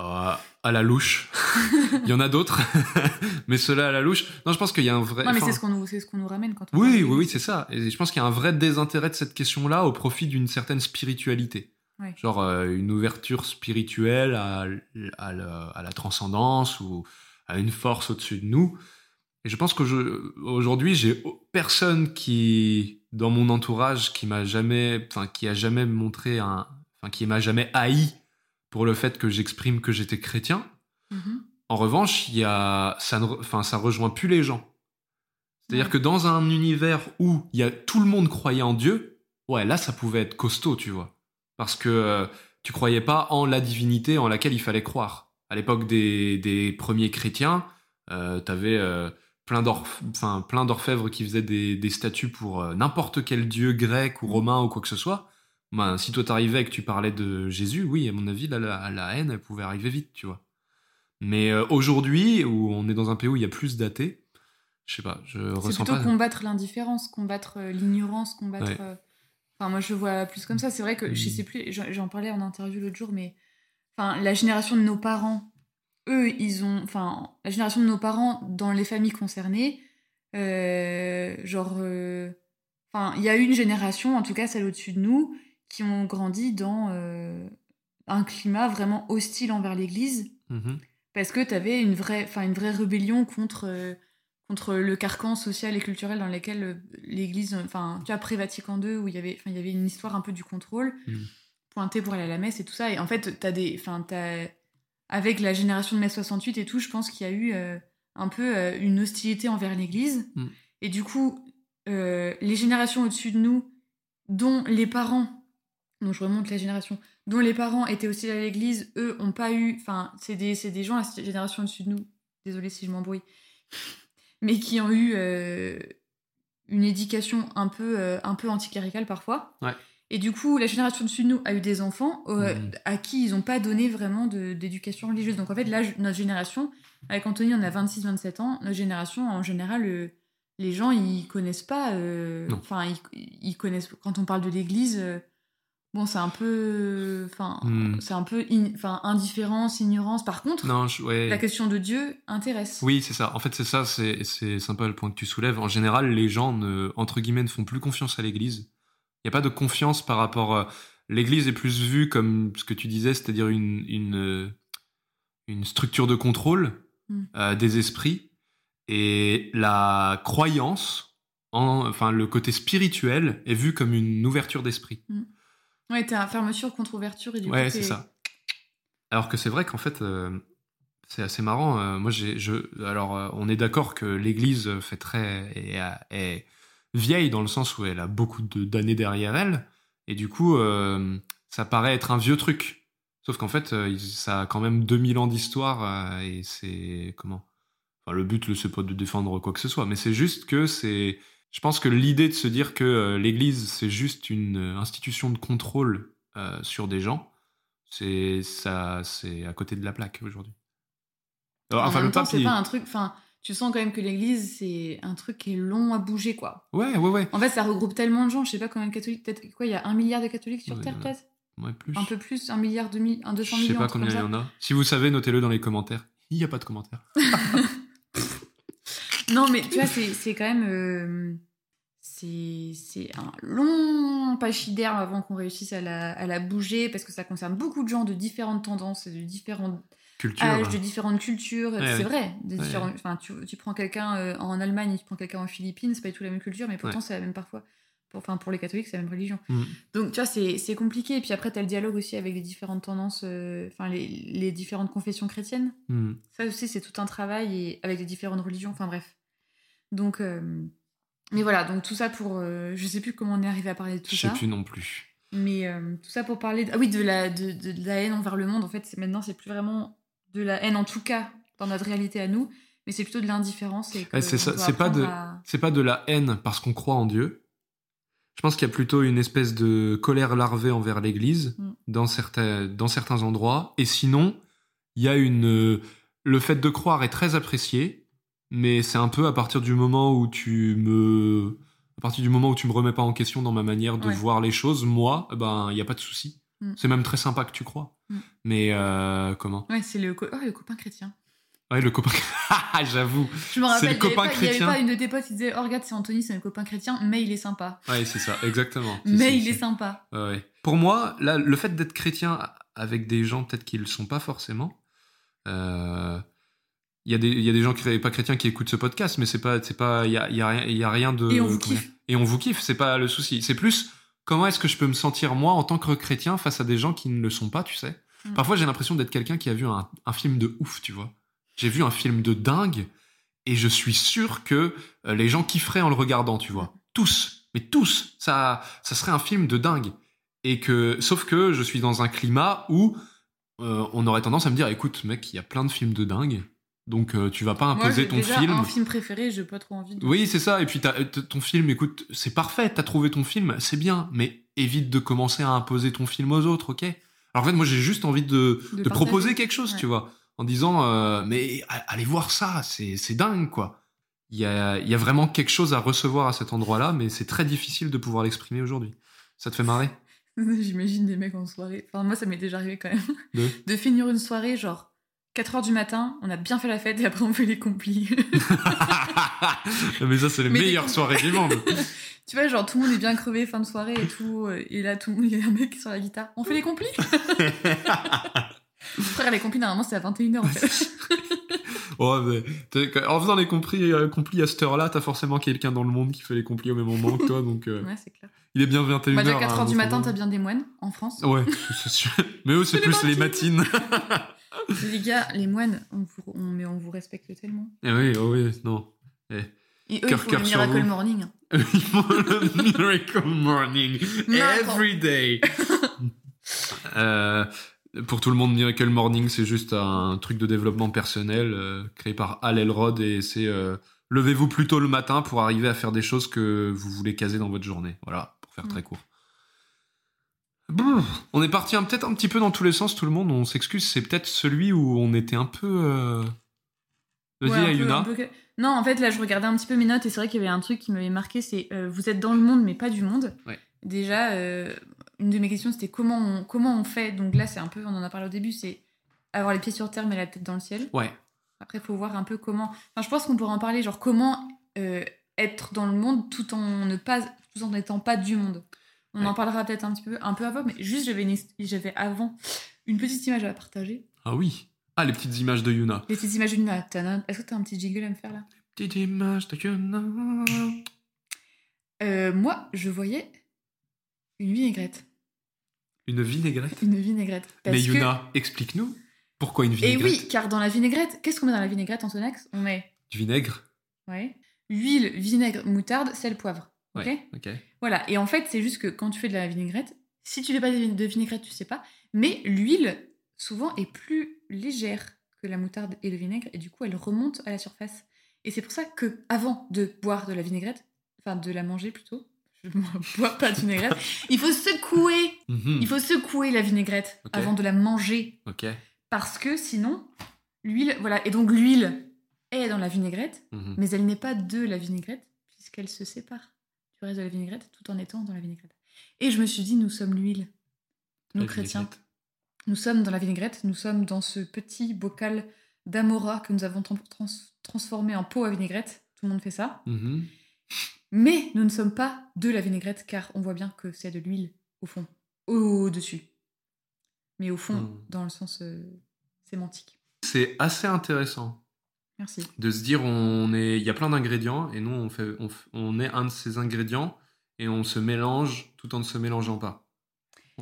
Speaker 1: Euh, à la louche. Il y en a d'autres, mais cela à la louche. Non, je pense qu'il y a un vrai.
Speaker 2: Non, mais
Speaker 1: enfin,
Speaker 2: c'est ce qu'on nous, ce nous ramène quand on.
Speaker 1: Oui, oui, oui, c'est ça. Et je pense qu'il y a un vrai désintérêt de cette question-là au profit d'une certaine spiritualité.
Speaker 2: Ouais.
Speaker 1: Genre euh, une ouverture spirituelle à, à la, à la transcendance ou à une force au-dessus de nous. Et je pense qu'aujourd'hui, j'ai personne qui, dans mon entourage, qui m'a jamais, enfin, qui a jamais montré un, enfin, qui m'a jamais haï pour le fait que j'exprime que j'étais chrétien.
Speaker 2: Mhm.
Speaker 1: En revanche, il y a, ça ne, enfin, ça rejoint plus les gens. C'est-à-dire
Speaker 2: Ouais.
Speaker 1: que dans un univers où il y a tout le monde croyait en Dieu, ouais, là, ça pouvait être costaud, tu vois, parce que euh, tu croyais pas en la divinité en laquelle il fallait croire. À l'époque des, des premiers chrétiens, euh, t'avais euh, plein d'orf- enfin, plein d'orfèvres qui faisaient des, des statues pour euh, n'importe quel dieu grec ou romain ou quoi que ce soit. Ben, si toi t'arrivais et que tu parlais de Jésus, oui, à mon avis, là, la, la haine, elle pouvait arriver vite, tu vois. Mais euh, aujourd'hui, où on est dans un pays où il y a plus d'athées, je sais pas, je
Speaker 2: C'est
Speaker 1: ressens
Speaker 2: plutôt
Speaker 1: pas.
Speaker 2: combattre l'indifférence, combattre euh, l'ignorance, combattre.
Speaker 1: Ouais.
Speaker 2: euh, Enfin, moi, je vois plus comme ça. C'est vrai que je sais plus. J'en j'en parlais en interview l'autre jour, mais enfin, la génération de nos parents, eux, ils ont, enfin, la génération de nos parents dans les familles concernées, euh, genre, euh, enfin, il y a une génération, en tout cas celle au-dessus de nous, qui ont grandi dans euh, un climat vraiment hostile envers l'Église
Speaker 1: Mhm.
Speaker 2: parce que tu avais une vraie, enfin une vraie rébellion contre contre le carcan social et culturel dans lequel l'Église, enfin tu vois après Vatican II où il y avait, enfin il y avait une histoire un peu du contrôle,
Speaker 1: Mm.
Speaker 2: pointé pour aller à la messe et tout ça et en fait t'as des, enfin t'as avec la génération de mai 68 et tout, je pense qu'il y a eu euh, un peu euh, une hostilité envers l'Église
Speaker 1: Mm.
Speaker 2: et du coup euh, les générations au-dessus de nous, dont les parents, donc je remonte la génération, dont les parents étaient aussi à l'église, eux ont pas eu, enfin c'est des, des gens la génération au-dessus de nous, désolé si je m'embrouille, mais qui ont eu une éducation un peu, un peu anticléricale parfois.
Speaker 1: Ouais.
Speaker 2: Et du coup, la génération au-dessus de nous a eu des enfants euh,
Speaker 1: Mhm.
Speaker 2: à qui ils n'ont pas donné vraiment d'éducation religieuse. Donc en fait, là, notre génération, avec Anthony, on a 26-27 ans, notre génération, en général, euh, les gens, ils connaissent pas. euh. Enfin, ils, ils connaissent. Quand on parle de l'église, bon, c'est un peu. Enfin,
Speaker 1: Hmm.
Speaker 2: c'est un peu. in- Enfin, indifférence, ignorance. Par contre,
Speaker 1: Non, je- ouais.
Speaker 2: la question de Dieu intéresse.
Speaker 1: Oui, c'est ça. En fait, c'est ça, c'est c'est sympa le point que tu soulèves. En général, les gens, ne, entre guillemets, ne font plus confiance à l'Église. Il n'y a pas de confiance par rapport... à- L'Église est plus vue comme ce que tu disais, c'est-à-dire une, une, euh, une structure de contrôle
Speaker 2: Mm.
Speaker 1: euh, des esprits. Et la croyance, en, enfin le côté spirituel, est vu comme une ouverture d'esprit.
Speaker 2: Ouais, t'es à fermeture contre ouverture et du
Speaker 1: Ouais, c'est ça. Alors que c'est vrai qu'en fait, euh, c'est assez marrant. euh, moi, j'ai, je, alors, euh, on est d'accord que l'Église fait très est, est vieille dans le sens où elle a beaucoup de- d'années derrière elle, et du coup, euh, ça paraît être un vieux truc. Sauf qu'en fait, euh, ça a quand même 2000 ans d'histoire euh, et c'est comment? Enfin, le but, c'est pas de défendre quoi que ce soit, mais c'est juste que c'est. Je pense que l'idée de se dire que l'Église c'est juste une institution de contrôle sur des gens, c'est ça, c'est à côté de la plaque aujourd'hui. Enfin, le
Speaker 2: temps,
Speaker 1: pape,
Speaker 2: c'est
Speaker 1: il-
Speaker 2: pas un truc. Enfin, tu sens quand même que l'église, c'est un truc qui est long à bouger, quoi.
Speaker 1: ouais, ouais, ouais,
Speaker 2: En fait, ça regroupe tellement de gens. Je sais pas combien de catholiques. Peut-être quoi, il y a un milliard de catholiques sur
Speaker 1: Ouais,
Speaker 2: Terre, peut-être?
Speaker 1: Ouais, plus.
Speaker 2: Un peu plus, un milliard, deux mi- un 200
Speaker 1: Je sais
Speaker 2: millions.
Speaker 1: pas combien il y en a. Si vous savez, notez-le dans les commentaires. Il n'y a pas de commentaires.
Speaker 2: Non, mais tu vois, c'est quand même. euh, c'est un long pachyderme avant qu'on réussisse à la, à la bouger parce que ça concerne beaucoup de gens de différentes tendances, et de différents
Speaker 1: Culture.
Speaker 2: de différentes cultures.
Speaker 1: Ouais,
Speaker 2: c'est
Speaker 1: ouais.
Speaker 2: vrai. de
Speaker 1: Ouais.
Speaker 2: différents- enfin, tu, tu prends quelqu'un euh, en Allemagne, tu prends quelqu'un en Philippines, c'est pas du tout la même culture, mais pourtant c'est la même parfois. Pour- Enfin, pour les catholiques, c'est la même religion.
Speaker 1: Mm.
Speaker 2: Donc, tu vois, c'est compliqué. Et puis après, tu as le dialogue aussi avec les différentes tendances, euh, enfin, les, les différentes confessions chrétiennes.
Speaker 1: Hmm.
Speaker 2: Ça aussi, c'est tout un travail et avec les différentes religions. Enfin, bref. Donc, euh, mais voilà, donc tout ça pour. je sais plus comment on est arrivé à parler de tout
Speaker 1: Je sais
Speaker 2: ça.
Speaker 1: plus non plus.
Speaker 2: Mais euh, tout ça pour parler. de- Ah oui, de la, de, de- de la haine envers le monde. En fait, maintenant, c'est plus vraiment de la haine, en tout cas, dans notre réalité à nous, mais c'est plutôt de l'indifférence. et
Speaker 1: c'est pas de-
Speaker 2: à-
Speaker 1: C'est pas de la haine parce qu'on croit en Dieu. Je pense qu'il y a plutôt une espèce de colère larvée envers l'Église
Speaker 2: Mm.
Speaker 1: dans certains dans certains endroits. Et sinon, il y a une euh, le fait de croire est très apprécié, mais c'est un peu à partir du moment où tu me à partir du moment où tu me remets pas en question dans ma manière de
Speaker 2: Ouais.
Speaker 1: voir les choses, moi, ben il y a pas de souci.
Speaker 2: Mm.
Speaker 1: C'est même très sympa que tu crois.
Speaker 2: Mm.
Speaker 1: Mais euh, comment?
Speaker 2: Ouais, c'est le, co- oh, le copain chrétien.
Speaker 1: Ouais, le copain. J'avoue.
Speaker 2: Je me rappelle,
Speaker 1: le
Speaker 2: il y avait
Speaker 1: copain
Speaker 2: pas- il y avait
Speaker 1: chrétien.
Speaker 2: pas une de tes potes qui disait Oh, regarde, c'est Anthony, c'est un copain chrétien, mais il est sympa.
Speaker 1: Ouais, c'est ça, exactement.
Speaker 2: Mais il est sympa.
Speaker 1: Ouais. Pour moi, là, le fait d'être chrétien avec des gens peut-être qu'ils le sont pas forcément. euh, Il y, a des- il y a des gens qui sont pas chrétiens qui écoutent ce podcast, mais c'est pas, c'est pas, il y a, y a rien, y a rien de.
Speaker 2: Et on vous kiffe.
Speaker 1: Et on vous kiffe, c'est pas le souci. C'est plus comment est-ce que je peux me sentir moi en tant que chrétien face à des gens qui ne le sont pas, tu sais?
Speaker 2: Mm.
Speaker 1: Parfois, j'ai l'impression d'être quelqu'un qui a vu un, un film de ouf, tu vois. J'ai vu un film de dingue et je suis sûr que euh, les gens kifferaient en le regardant, tu vois. Tous, mais tous, ça, ça serait un film de dingue. Et que, sauf que je suis dans un climat où euh, on aurait tendance à me dire, écoute, mec, il y a plein de films de dingue, donc euh, tu vas pas
Speaker 2: Moi,
Speaker 1: imposer
Speaker 2: j'ai
Speaker 1: ton
Speaker 2: déjà
Speaker 1: film.
Speaker 2: un film préféré, j'ai pas trop envie de.
Speaker 1: Oui, c'est ça. Et puis t- ton film, écoute, c'est parfait. T'as trouvé ton film, c'est bien. Mais évite de commencer à imposer ton film aux autres, ok? Alors en fait, moi, j'ai juste envie de,
Speaker 2: De
Speaker 1: proposer quelque chose,
Speaker 2: Ouais.
Speaker 1: tu vois, en disant, euh, mais allez voir ça, c'est c'est dingue, quoi. Il y a, y a vraiment quelque chose à recevoir à cet endroit-là, mais c'est très difficile de pouvoir l'exprimer aujourd'hui. Ça te fait marrer?
Speaker 2: J'imagine des mecs en soirée. Enfin, moi, ça m'est déjà arrivé quand même.
Speaker 1: De?
Speaker 2: De finir une soirée, genre 4 heures du matin, on a bien fait la fête et après on fait les complis.
Speaker 1: Mais ça, c'est les
Speaker 2: Mais
Speaker 1: meilleures soirées du monde.
Speaker 2: tu vois, genre tout le monde est bien crevé fin de soirée et tout. euh, Et là, tout le monde, il y a un mec sur la guitare. On fait les complis Frère, les complis, normalement, c'est à 21h en fait.
Speaker 1: Ouais, mais en faisant les complis, euh, complis à cette heure-là, t'as forcément quelqu'un dans le monde qui fait les complis au même moment que toi, donc euh,
Speaker 2: ouais, c'est clair.
Speaker 1: il est bien 21h.
Speaker 2: Bah, déjà 4
Speaker 1: hein,
Speaker 2: du matin,
Speaker 1: faut-
Speaker 2: t'as bien des moines en France.
Speaker 1: Ouais, c'est sûr. Mais eux, c'est plus les matines.
Speaker 2: Les gars, les moines, on vous, on, mais on vous respecte tellement.
Speaker 1: Eh oui, oh oui, non.
Speaker 2: Et eux,
Speaker 1: Cœur,
Speaker 2: ils font le Miracle
Speaker 1: vous.
Speaker 2: Morning.
Speaker 1: Ils font le Miracle Morning every day. Euh, pour tout le monde, Miracle Morning, c'est juste un truc de développement personnel euh, créé par Al Elrod et c'est euh, levez-vous plus tôt le matin pour arriver à faire des choses que vous voulez caser dans votre journée. Voilà, pour faire
Speaker 2: Mm.
Speaker 1: très court. On est parti un- peut-être un petit peu dans tous les sens, tout le monde. On s'excuse, c'est peut-être celui où on était un peu. euh, Vas-y,
Speaker 2: Ouais,
Speaker 1: Ayuna.
Speaker 2: peu Non, en fait, là, je regardais un petit peu mes notes et c'est vrai qu'il y avait un truc qui m'avait marqué, c'est euh, vous êtes dans le monde, mais pas du monde.
Speaker 1: Ouais.
Speaker 2: Déjà, euh, une de mes questions, c'était comment on, comment on fait? Donc là, c'est un peu, on en a parlé au début, c'est avoir les pieds sur terre, mais la tête dans le ciel.
Speaker 1: Ouais.
Speaker 2: Après, il faut voir un peu comment. Enfin, je pense qu'on pourrait en parler, genre comment être dans le monde tout en ne pas, tout en n'étant pas du monde. On
Speaker 1: Ouais.
Speaker 2: en parlera peut-être un petit peu, un peu avant, mais juste j'avais, une- j'avais avant une petite image à partager.
Speaker 1: Ah oui. Ah, les petites images de Yuna.
Speaker 2: Les petites images d'une Tadam. Est-ce que t'as un petit jingle à me faire là?
Speaker 1: Petite image de Yuna.
Speaker 2: Euh, moi, je voyais une vinaigrette.
Speaker 1: Une vinaigrette?
Speaker 2: Une vinaigrette. Parce
Speaker 1: Mais
Speaker 2: que-
Speaker 1: Yuna, explique-nous pourquoi une
Speaker 2: Et
Speaker 1: vinaigrette?
Speaker 2: oui, car dans la vinaigrette, qu'est-ce qu'on met dans la vinaigrette, Antonax On met
Speaker 1: Du vinaigre
Speaker 2: ouais, huile, vinaigre, moutarde, sel, poivre. Ok
Speaker 1: Ouais, ok.
Speaker 2: Voilà. Et en fait, c'est juste que quand tu fais de la vinaigrette, si tu fais pas de vin- de vinaigrette, tu sais pas. Mais l'huile, souvent, est plus légère que la moutarde et le vinaigre, et du coup, elle remonte à la surface. Et c'est pour ça que, avant de boire de la vinaigrette, enfin de la manger plutôt, je ne bois pas de vinaigrette, il faut secouer,
Speaker 1: Mhm.
Speaker 2: il faut secouer la vinaigrette avant de la manger,
Speaker 1: Ok.
Speaker 2: parce que sinon, l'huile, voilà. Et donc l'huile est dans la vinaigrette,
Speaker 1: Mhm.
Speaker 2: mais elle n'est pas de la vinaigrette, puisqu'elle se sépare reste de la vinaigrette tout en étant dans la vinaigrette. Et je me suis dit, nous sommes l'huile. Nous,
Speaker 1: La
Speaker 2: chrétiens,
Speaker 1: vinaigrette.
Speaker 2: nous sommes dans la vinaigrette, nous sommes dans ce petit bocal d'amora que nous avons tran- trans- transformé en pot à vinaigrette, Tout le monde fait ça.
Speaker 1: Mhm.
Speaker 2: Mais nous ne sommes pas de la vinaigrette car on voit bien que c'est de l'huile au fond, au-dessus. Mais au fond,
Speaker 1: Mm.
Speaker 2: dans le sens euh, sémantique.
Speaker 1: C'est assez intéressant
Speaker 2: Merci.
Speaker 1: de se dire on est, il y a plein d'ingrédients et nous on fait, on, est un de ces ingrédients et on se mélange tout en ne se mélangeant pas.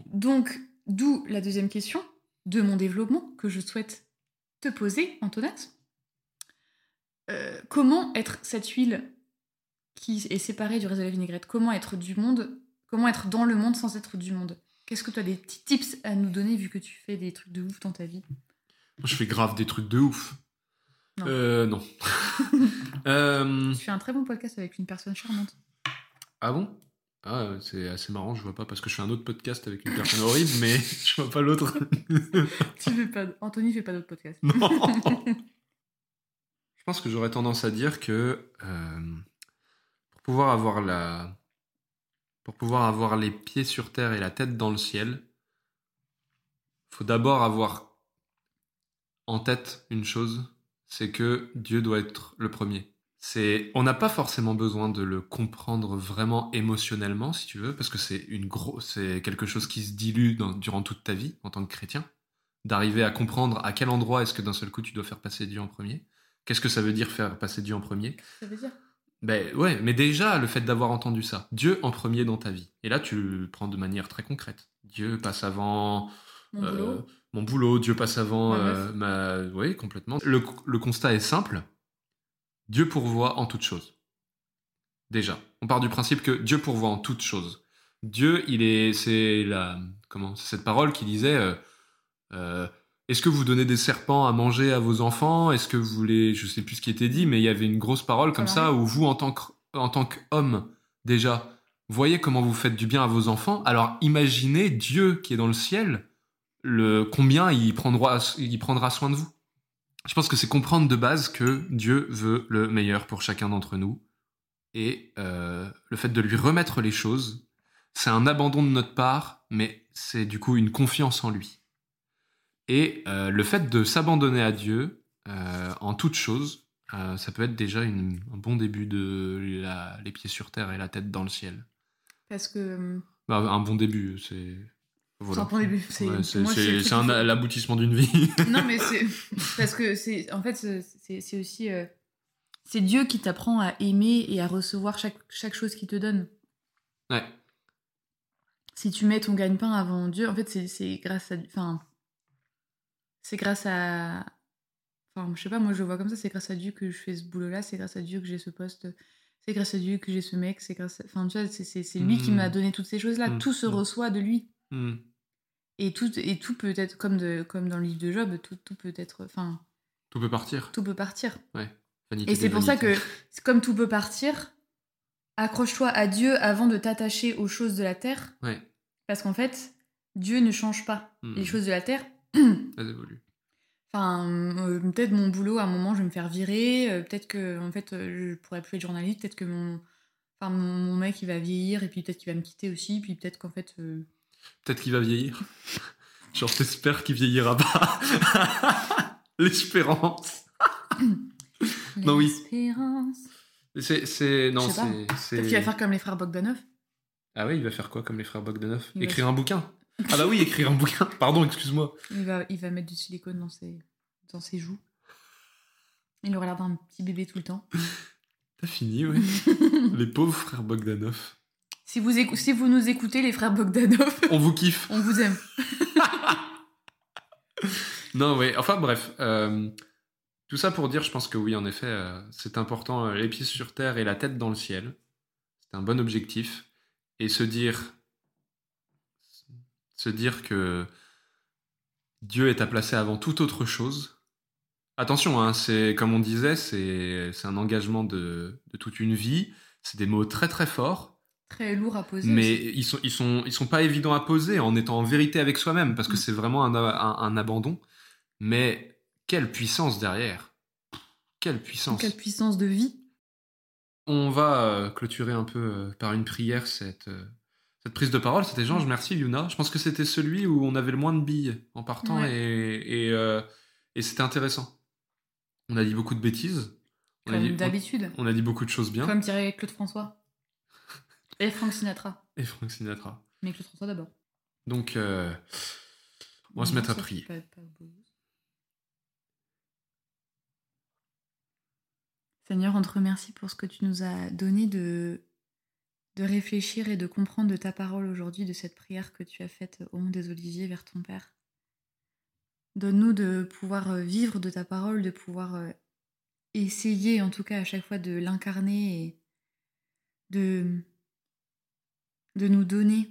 Speaker 2: Donc, d'où la deuxième question de mon développement que je souhaite te poser, Antonax. Euh, comment être cette huile qui est séparée du reste de la vinaigrette? Comment être du monde Comment être dans le monde sans être du monde? Qu'est-ce que tu as des petits tips à nous donner vu que tu fais des trucs de ouf dans ta vie?
Speaker 1: Moi, je fais grave des trucs de ouf.
Speaker 2: Non.
Speaker 1: Euh, non. Euh,
Speaker 2: Tu fais un très bon podcast avec une personne charmante.
Speaker 1: ah bon? Ah, c'est assez marrant, je vois pas parce que je fais un autre podcast avec une personne horrible, mais je vois pas l'autre.
Speaker 2: Tu fais pas... Anthony fait pas d'autres podcasts.
Speaker 1: non. Je pense que j'aurais tendance à dire que euh, pour pouvoir avoir la pour pouvoir avoir les pieds sur terre et la tête dans le ciel, faut d'abord avoir en tête une chose, c'est que Dieu doit être le premier. C'est on n'a pas forcément besoin de le comprendre vraiment émotionnellement si tu veux parce que c'est une grosse c'est quelque chose qui se dilue dans- durant toute ta vie en tant que chrétien d'arriver à comprendre à quel endroit est-ce que d'un seul coup tu dois faire passer Dieu en premier. Qu'est-ce que ça veut dire faire passer Dieu en premier?
Speaker 2: Ça veut dire?
Speaker 1: Ben ouais, mais déjà le fait d'avoir entendu ça, Dieu en premier dans ta vie. Et là tu le prends de manière très concrète. Dieu passe avant
Speaker 2: mon
Speaker 1: euh,
Speaker 2: boulot.
Speaker 1: mon boulot, Dieu passe avant
Speaker 2: Ma
Speaker 1: euh, ma oui, complètement. Le, le constat est simple. Dieu pourvoit en toutes choses. Déjà, on part du principe que Dieu pourvoit en toutes choses. Dieu, il est, c'est la, comment, c'est cette parole qui disait, euh, euh, est-ce que vous donnez des serpents à manger à vos enfants? Est-ce que vous voulez, je sais plus ce qui était dit, mais il y avait une grosse parole comme ça où vous, en tant que, en tant qu'homme, déjà, voyez comment vous faites du bien à vos enfants. Alors imaginez Dieu qui est dans le ciel, le combien il prendra, il prendra soin de vous. Je pense que c'est comprendre de base que Dieu veut le meilleur pour chacun d'entre nous. Et euh, le fait de lui remettre les choses, c'est un abandon de notre part, mais c'est du coup une confiance en lui. Et euh, le fait de s'abandonner à Dieu euh, en toute chose, ça peut être déjà une- un bon début de la- les pieds sur terre et la tête dans le ciel.
Speaker 2: Parce que.
Speaker 1: Bah, un bon début, c'est.
Speaker 2: C'est
Speaker 1: Voilà.
Speaker 2: C'est
Speaker 1: Ouais,
Speaker 2: qui
Speaker 1: l'aboutissement d'une vie.
Speaker 2: Non, mais c'est parce que c'est en fait c'est- aussi euh, c'est Dieu qui t'apprend à aimer et à recevoir chaque chaque chose qu'il te donne.
Speaker 1: ouais.
Speaker 2: Si tu mets ton gagne-pain avant Dieu, en fait c'est grâce à enfin c'est grâce à enfin je sais pas moi je le vois comme ça c'est grâce à Dieu que je fais ce boulot là c'est grâce à Dieu que j'ai ce poste c'est grâce à Dieu que j'ai ce mec c'est grâce à... enfin tu vois c'est lui qui
Speaker 1: Mm.
Speaker 2: m'a donné toutes ces choses là
Speaker 1: Mm.
Speaker 2: tout se
Speaker 1: Mm.
Speaker 2: reçoit de lui
Speaker 1: Hmm.
Speaker 2: Et tout et tout peut être comme de comme dans le livre de Job tout tout peut être enfin
Speaker 1: Tout peut partir.
Speaker 2: tout peut partir
Speaker 1: Vanité
Speaker 2: Et c'est pour ça que, comme tout peut partir, accroche-toi à Dieu avant de t'attacher aux choses de la terre,
Speaker 1: Ouais,
Speaker 2: parce qu'en fait, Dieu ne change pas.
Speaker 1: Hmm.
Speaker 2: Les choses de la terre,
Speaker 1: elles évoluent.
Speaker 2: enfin, euh, peut-être mon boulot, à un moment, je vais me faire virer, euh, peut-être que, en fait, euh, je pourrais plus être journaliste, peut-être que mon, enfin, mon, mon mec, il va vieillir, et puis peut-être qu'il va me quitter aussi, puis peut-être qu'en fait,
Speaker 1: Peut-être qu'il va vieillir. Genre, t'espères qu'il vieillira pas. L'espérance. Non, oui.
Speaker 2: l'espérance.
Speaker 1: C'est, c'est, non, c'est, c'est-
Speaker 2: Peut-être qu'il va faire comme les frères Bogdanov.
Speaker 1: Ah oui, il va faire quoi comme les frères Bogdanov
Speaker 2: Il va
Speaker 1: Écrire un bouquin. Ah bah oui, écrire un bouquin. Pardon, excuse-moi.
Speaker 2: Il va, il va mettre du silicone dans ses, dans ses joues. Il aura l'air d'un petit bébé tout le temps.
Speaker 1: T'as fini, ouais. les pauvres frères Bogdanov.
Speaker 2: Si vous, écou- si vous nous écoutez, les frères Bogdanov,
Speaker 1: On vous kiffe.
Speaker 2: on vous aime.
Speaker 1: Non, ouais. Enfin, bref. euh, tout ça pour dire, je pense que oui, en effet, euh, c'est important. euh, les pieds sur terre et la tête dans le ciel. C'est un bon objectif. Et se dire. Se dire que Dieu est à placer avant toute autre chose. Attention, hein, c'est comme on disait, c'est c'est un engagement de, de toute une vie. C'est des mots très très forts.
Speaker 2: Très lourd à poser.
Speaker 1: Mais
Speaker 2: aussi.
Speaker 1: ils sont, ils, sont, ils sont pas évidents à poser en étant en vérité avec soi-même, parce que
Speaker 2: Mm.
Speaker 1: c'est vraiment un, un- un abandon. Mais quelle puissance derrière Quelle puissance
Speaker 2: Quelle puissance de vie.
Speaker 1: On va euh, clôturer un peu euh, par une prière cette, euh, cette prise de parole. Cet échange, merci Yuna. Je pense que c'était celui où on avait le moins de billes en partant
Speaker 2: Ouais.
Speaker 1: et, et, euh, et c'était intéressant. On a dit beaucoup de bêtises. On
Speaker 2: Comme d'habitude.
Speaker 1: On a dit beaucoup de choses bien.
Speaker 2: Comme dirait Claude François. Et Frank Sinatra.
Speaker 1: Et Frank Sinatra.
Speaker 2: Mais Claude François d'abord.
Speaker 1: Donc, euh, on va se mettre à prier.
Speaker 2: pas- pas. Seigneur, on te remercie pour ce que tu nous as donné de, de réfléchir et de comprendre de ta parole aujourd'hui, de cette prière que tu as faite au mont des Oliviers vers ton Père. Donne-nous de pouvoir euh, vivre de ta parole, de pouvoir euh, essayer en tout cas à chaque fois de l'incarner et de, de nous donner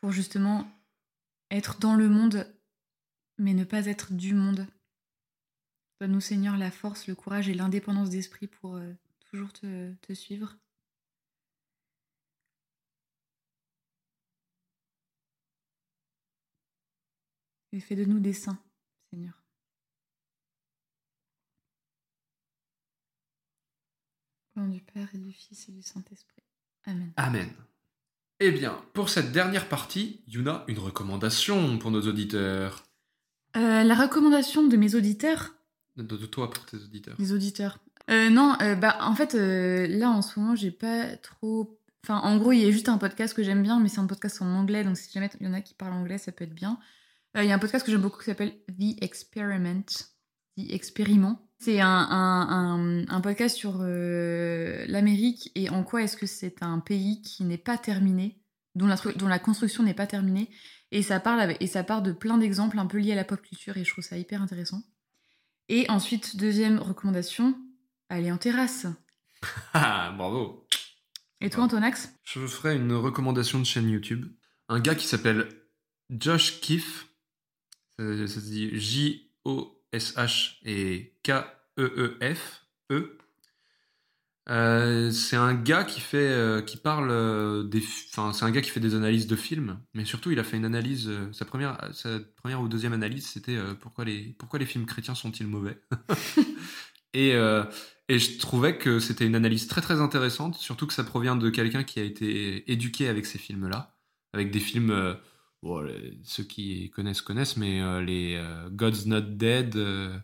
Speaker 2: pour justement être dans le monde, mais ne pas être du monde. Donne-nous, Seigneur, la force, le courage et l'indépendance d'esprit pour euh, toujours te, te suivre. Et fais de nous des saints, Seigneur. Au nom du Père et du Fils et du Saint-Esprit. Amen.
Speaker 1: Amen. Eh bien, pour cette dernière partie, Yuna, une recommandation pour nos auditeurs.
Speaker 2: Euh, la recommandation de mes auditeurs,
Speaker 1: De, de toi pour tes auditeurs.
Speaker 2: Les auditeurs. Euh, non, euh, bah en fait, là en ce moment, j'ai pas trop. Enfin, en gros, il y a juste un podcast que j'aime bien, mais c'est un podcast en anglais, donc si jamais il y en a qui parlent anglais, ça peut être bien. Il y a un podcast que j'aime beaucoup qui s'appelle The Experiment. The Expériment. C'est un, un, un, un podcast sur euh, l'Amérique et en quoi est-ce que c'est un pays qui n'est pas terminé, dont la, dont la construction n'est pas terminée. Et ça, parle avec, et ça part de plein d'exemples un peu liés à la pop culture et je trouve ça hyper intéressant. Et ensuite, deuxième recommandation, aller en terrasse.
Speaker 1: Ah, bravo.
Speaker 2: Et toi, Antonax?
Speaker 1: Je ferai une recommandation de chaîne YouTube. Un gars qui s'appelle Josh Kiff. Ça, ça se dit J-O-S-H et K-E-E-F. E. Euh, c'est un gars qui fait, euh, qui parle euh, des, enfin c'est un gars qui fait des analyses de films, mais surtout il a fait une analyse. euh, sa première, sa première ou deuxième analyse, c'était pourquoi les, pourquoi les films chrétiens sont-ils mauvais. et et je trouvais que c'était une analyse très très intéressante, surtout que ça provient de quelqu'un qui a été éduqué avec ces films-là, avec des films, bon, les- ceux qui connaissent connaissent, mais euh, les euh, God's Not Dead, euh,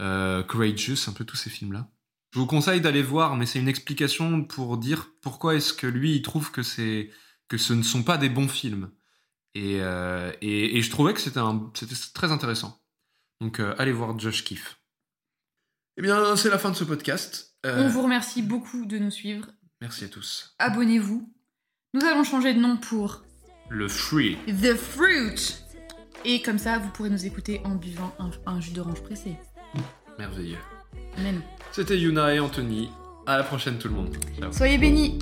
Speaker 1: euh, Courageous, un peu tous ces films-là. Je vous conseille d'aller voir, mais c'est une explication pour dire pourquoi est-ce que lui il trouve que c'est que ce ne sont pas des bons films. Et, euh, et, et je trouvais que c'était un- c'était très intéressant. Donc euh, allez voir Josh Kiff. Eh bien, c'est la fin de ce podcast. Euh,
Speaker 2: On vous remercie beaucoup de nous suivre.
Speaker 1: Merci à tous.
Speaker 2: Abonnez-vous. Nous allons changer de nom pour
Speaker 1: Le Free.
Speaker 2: The Fruit. Et comme ça, vous pourrez nous écouter en buvant un, un jus d'orange pressé.
Speaker 1: Merveilleux.
Speaker 2: Amen.
Speaker 1: C'était Yuna et Anthony. À la prochaine tout le monde. Ciao.
Speaker 2: Soyez bénis.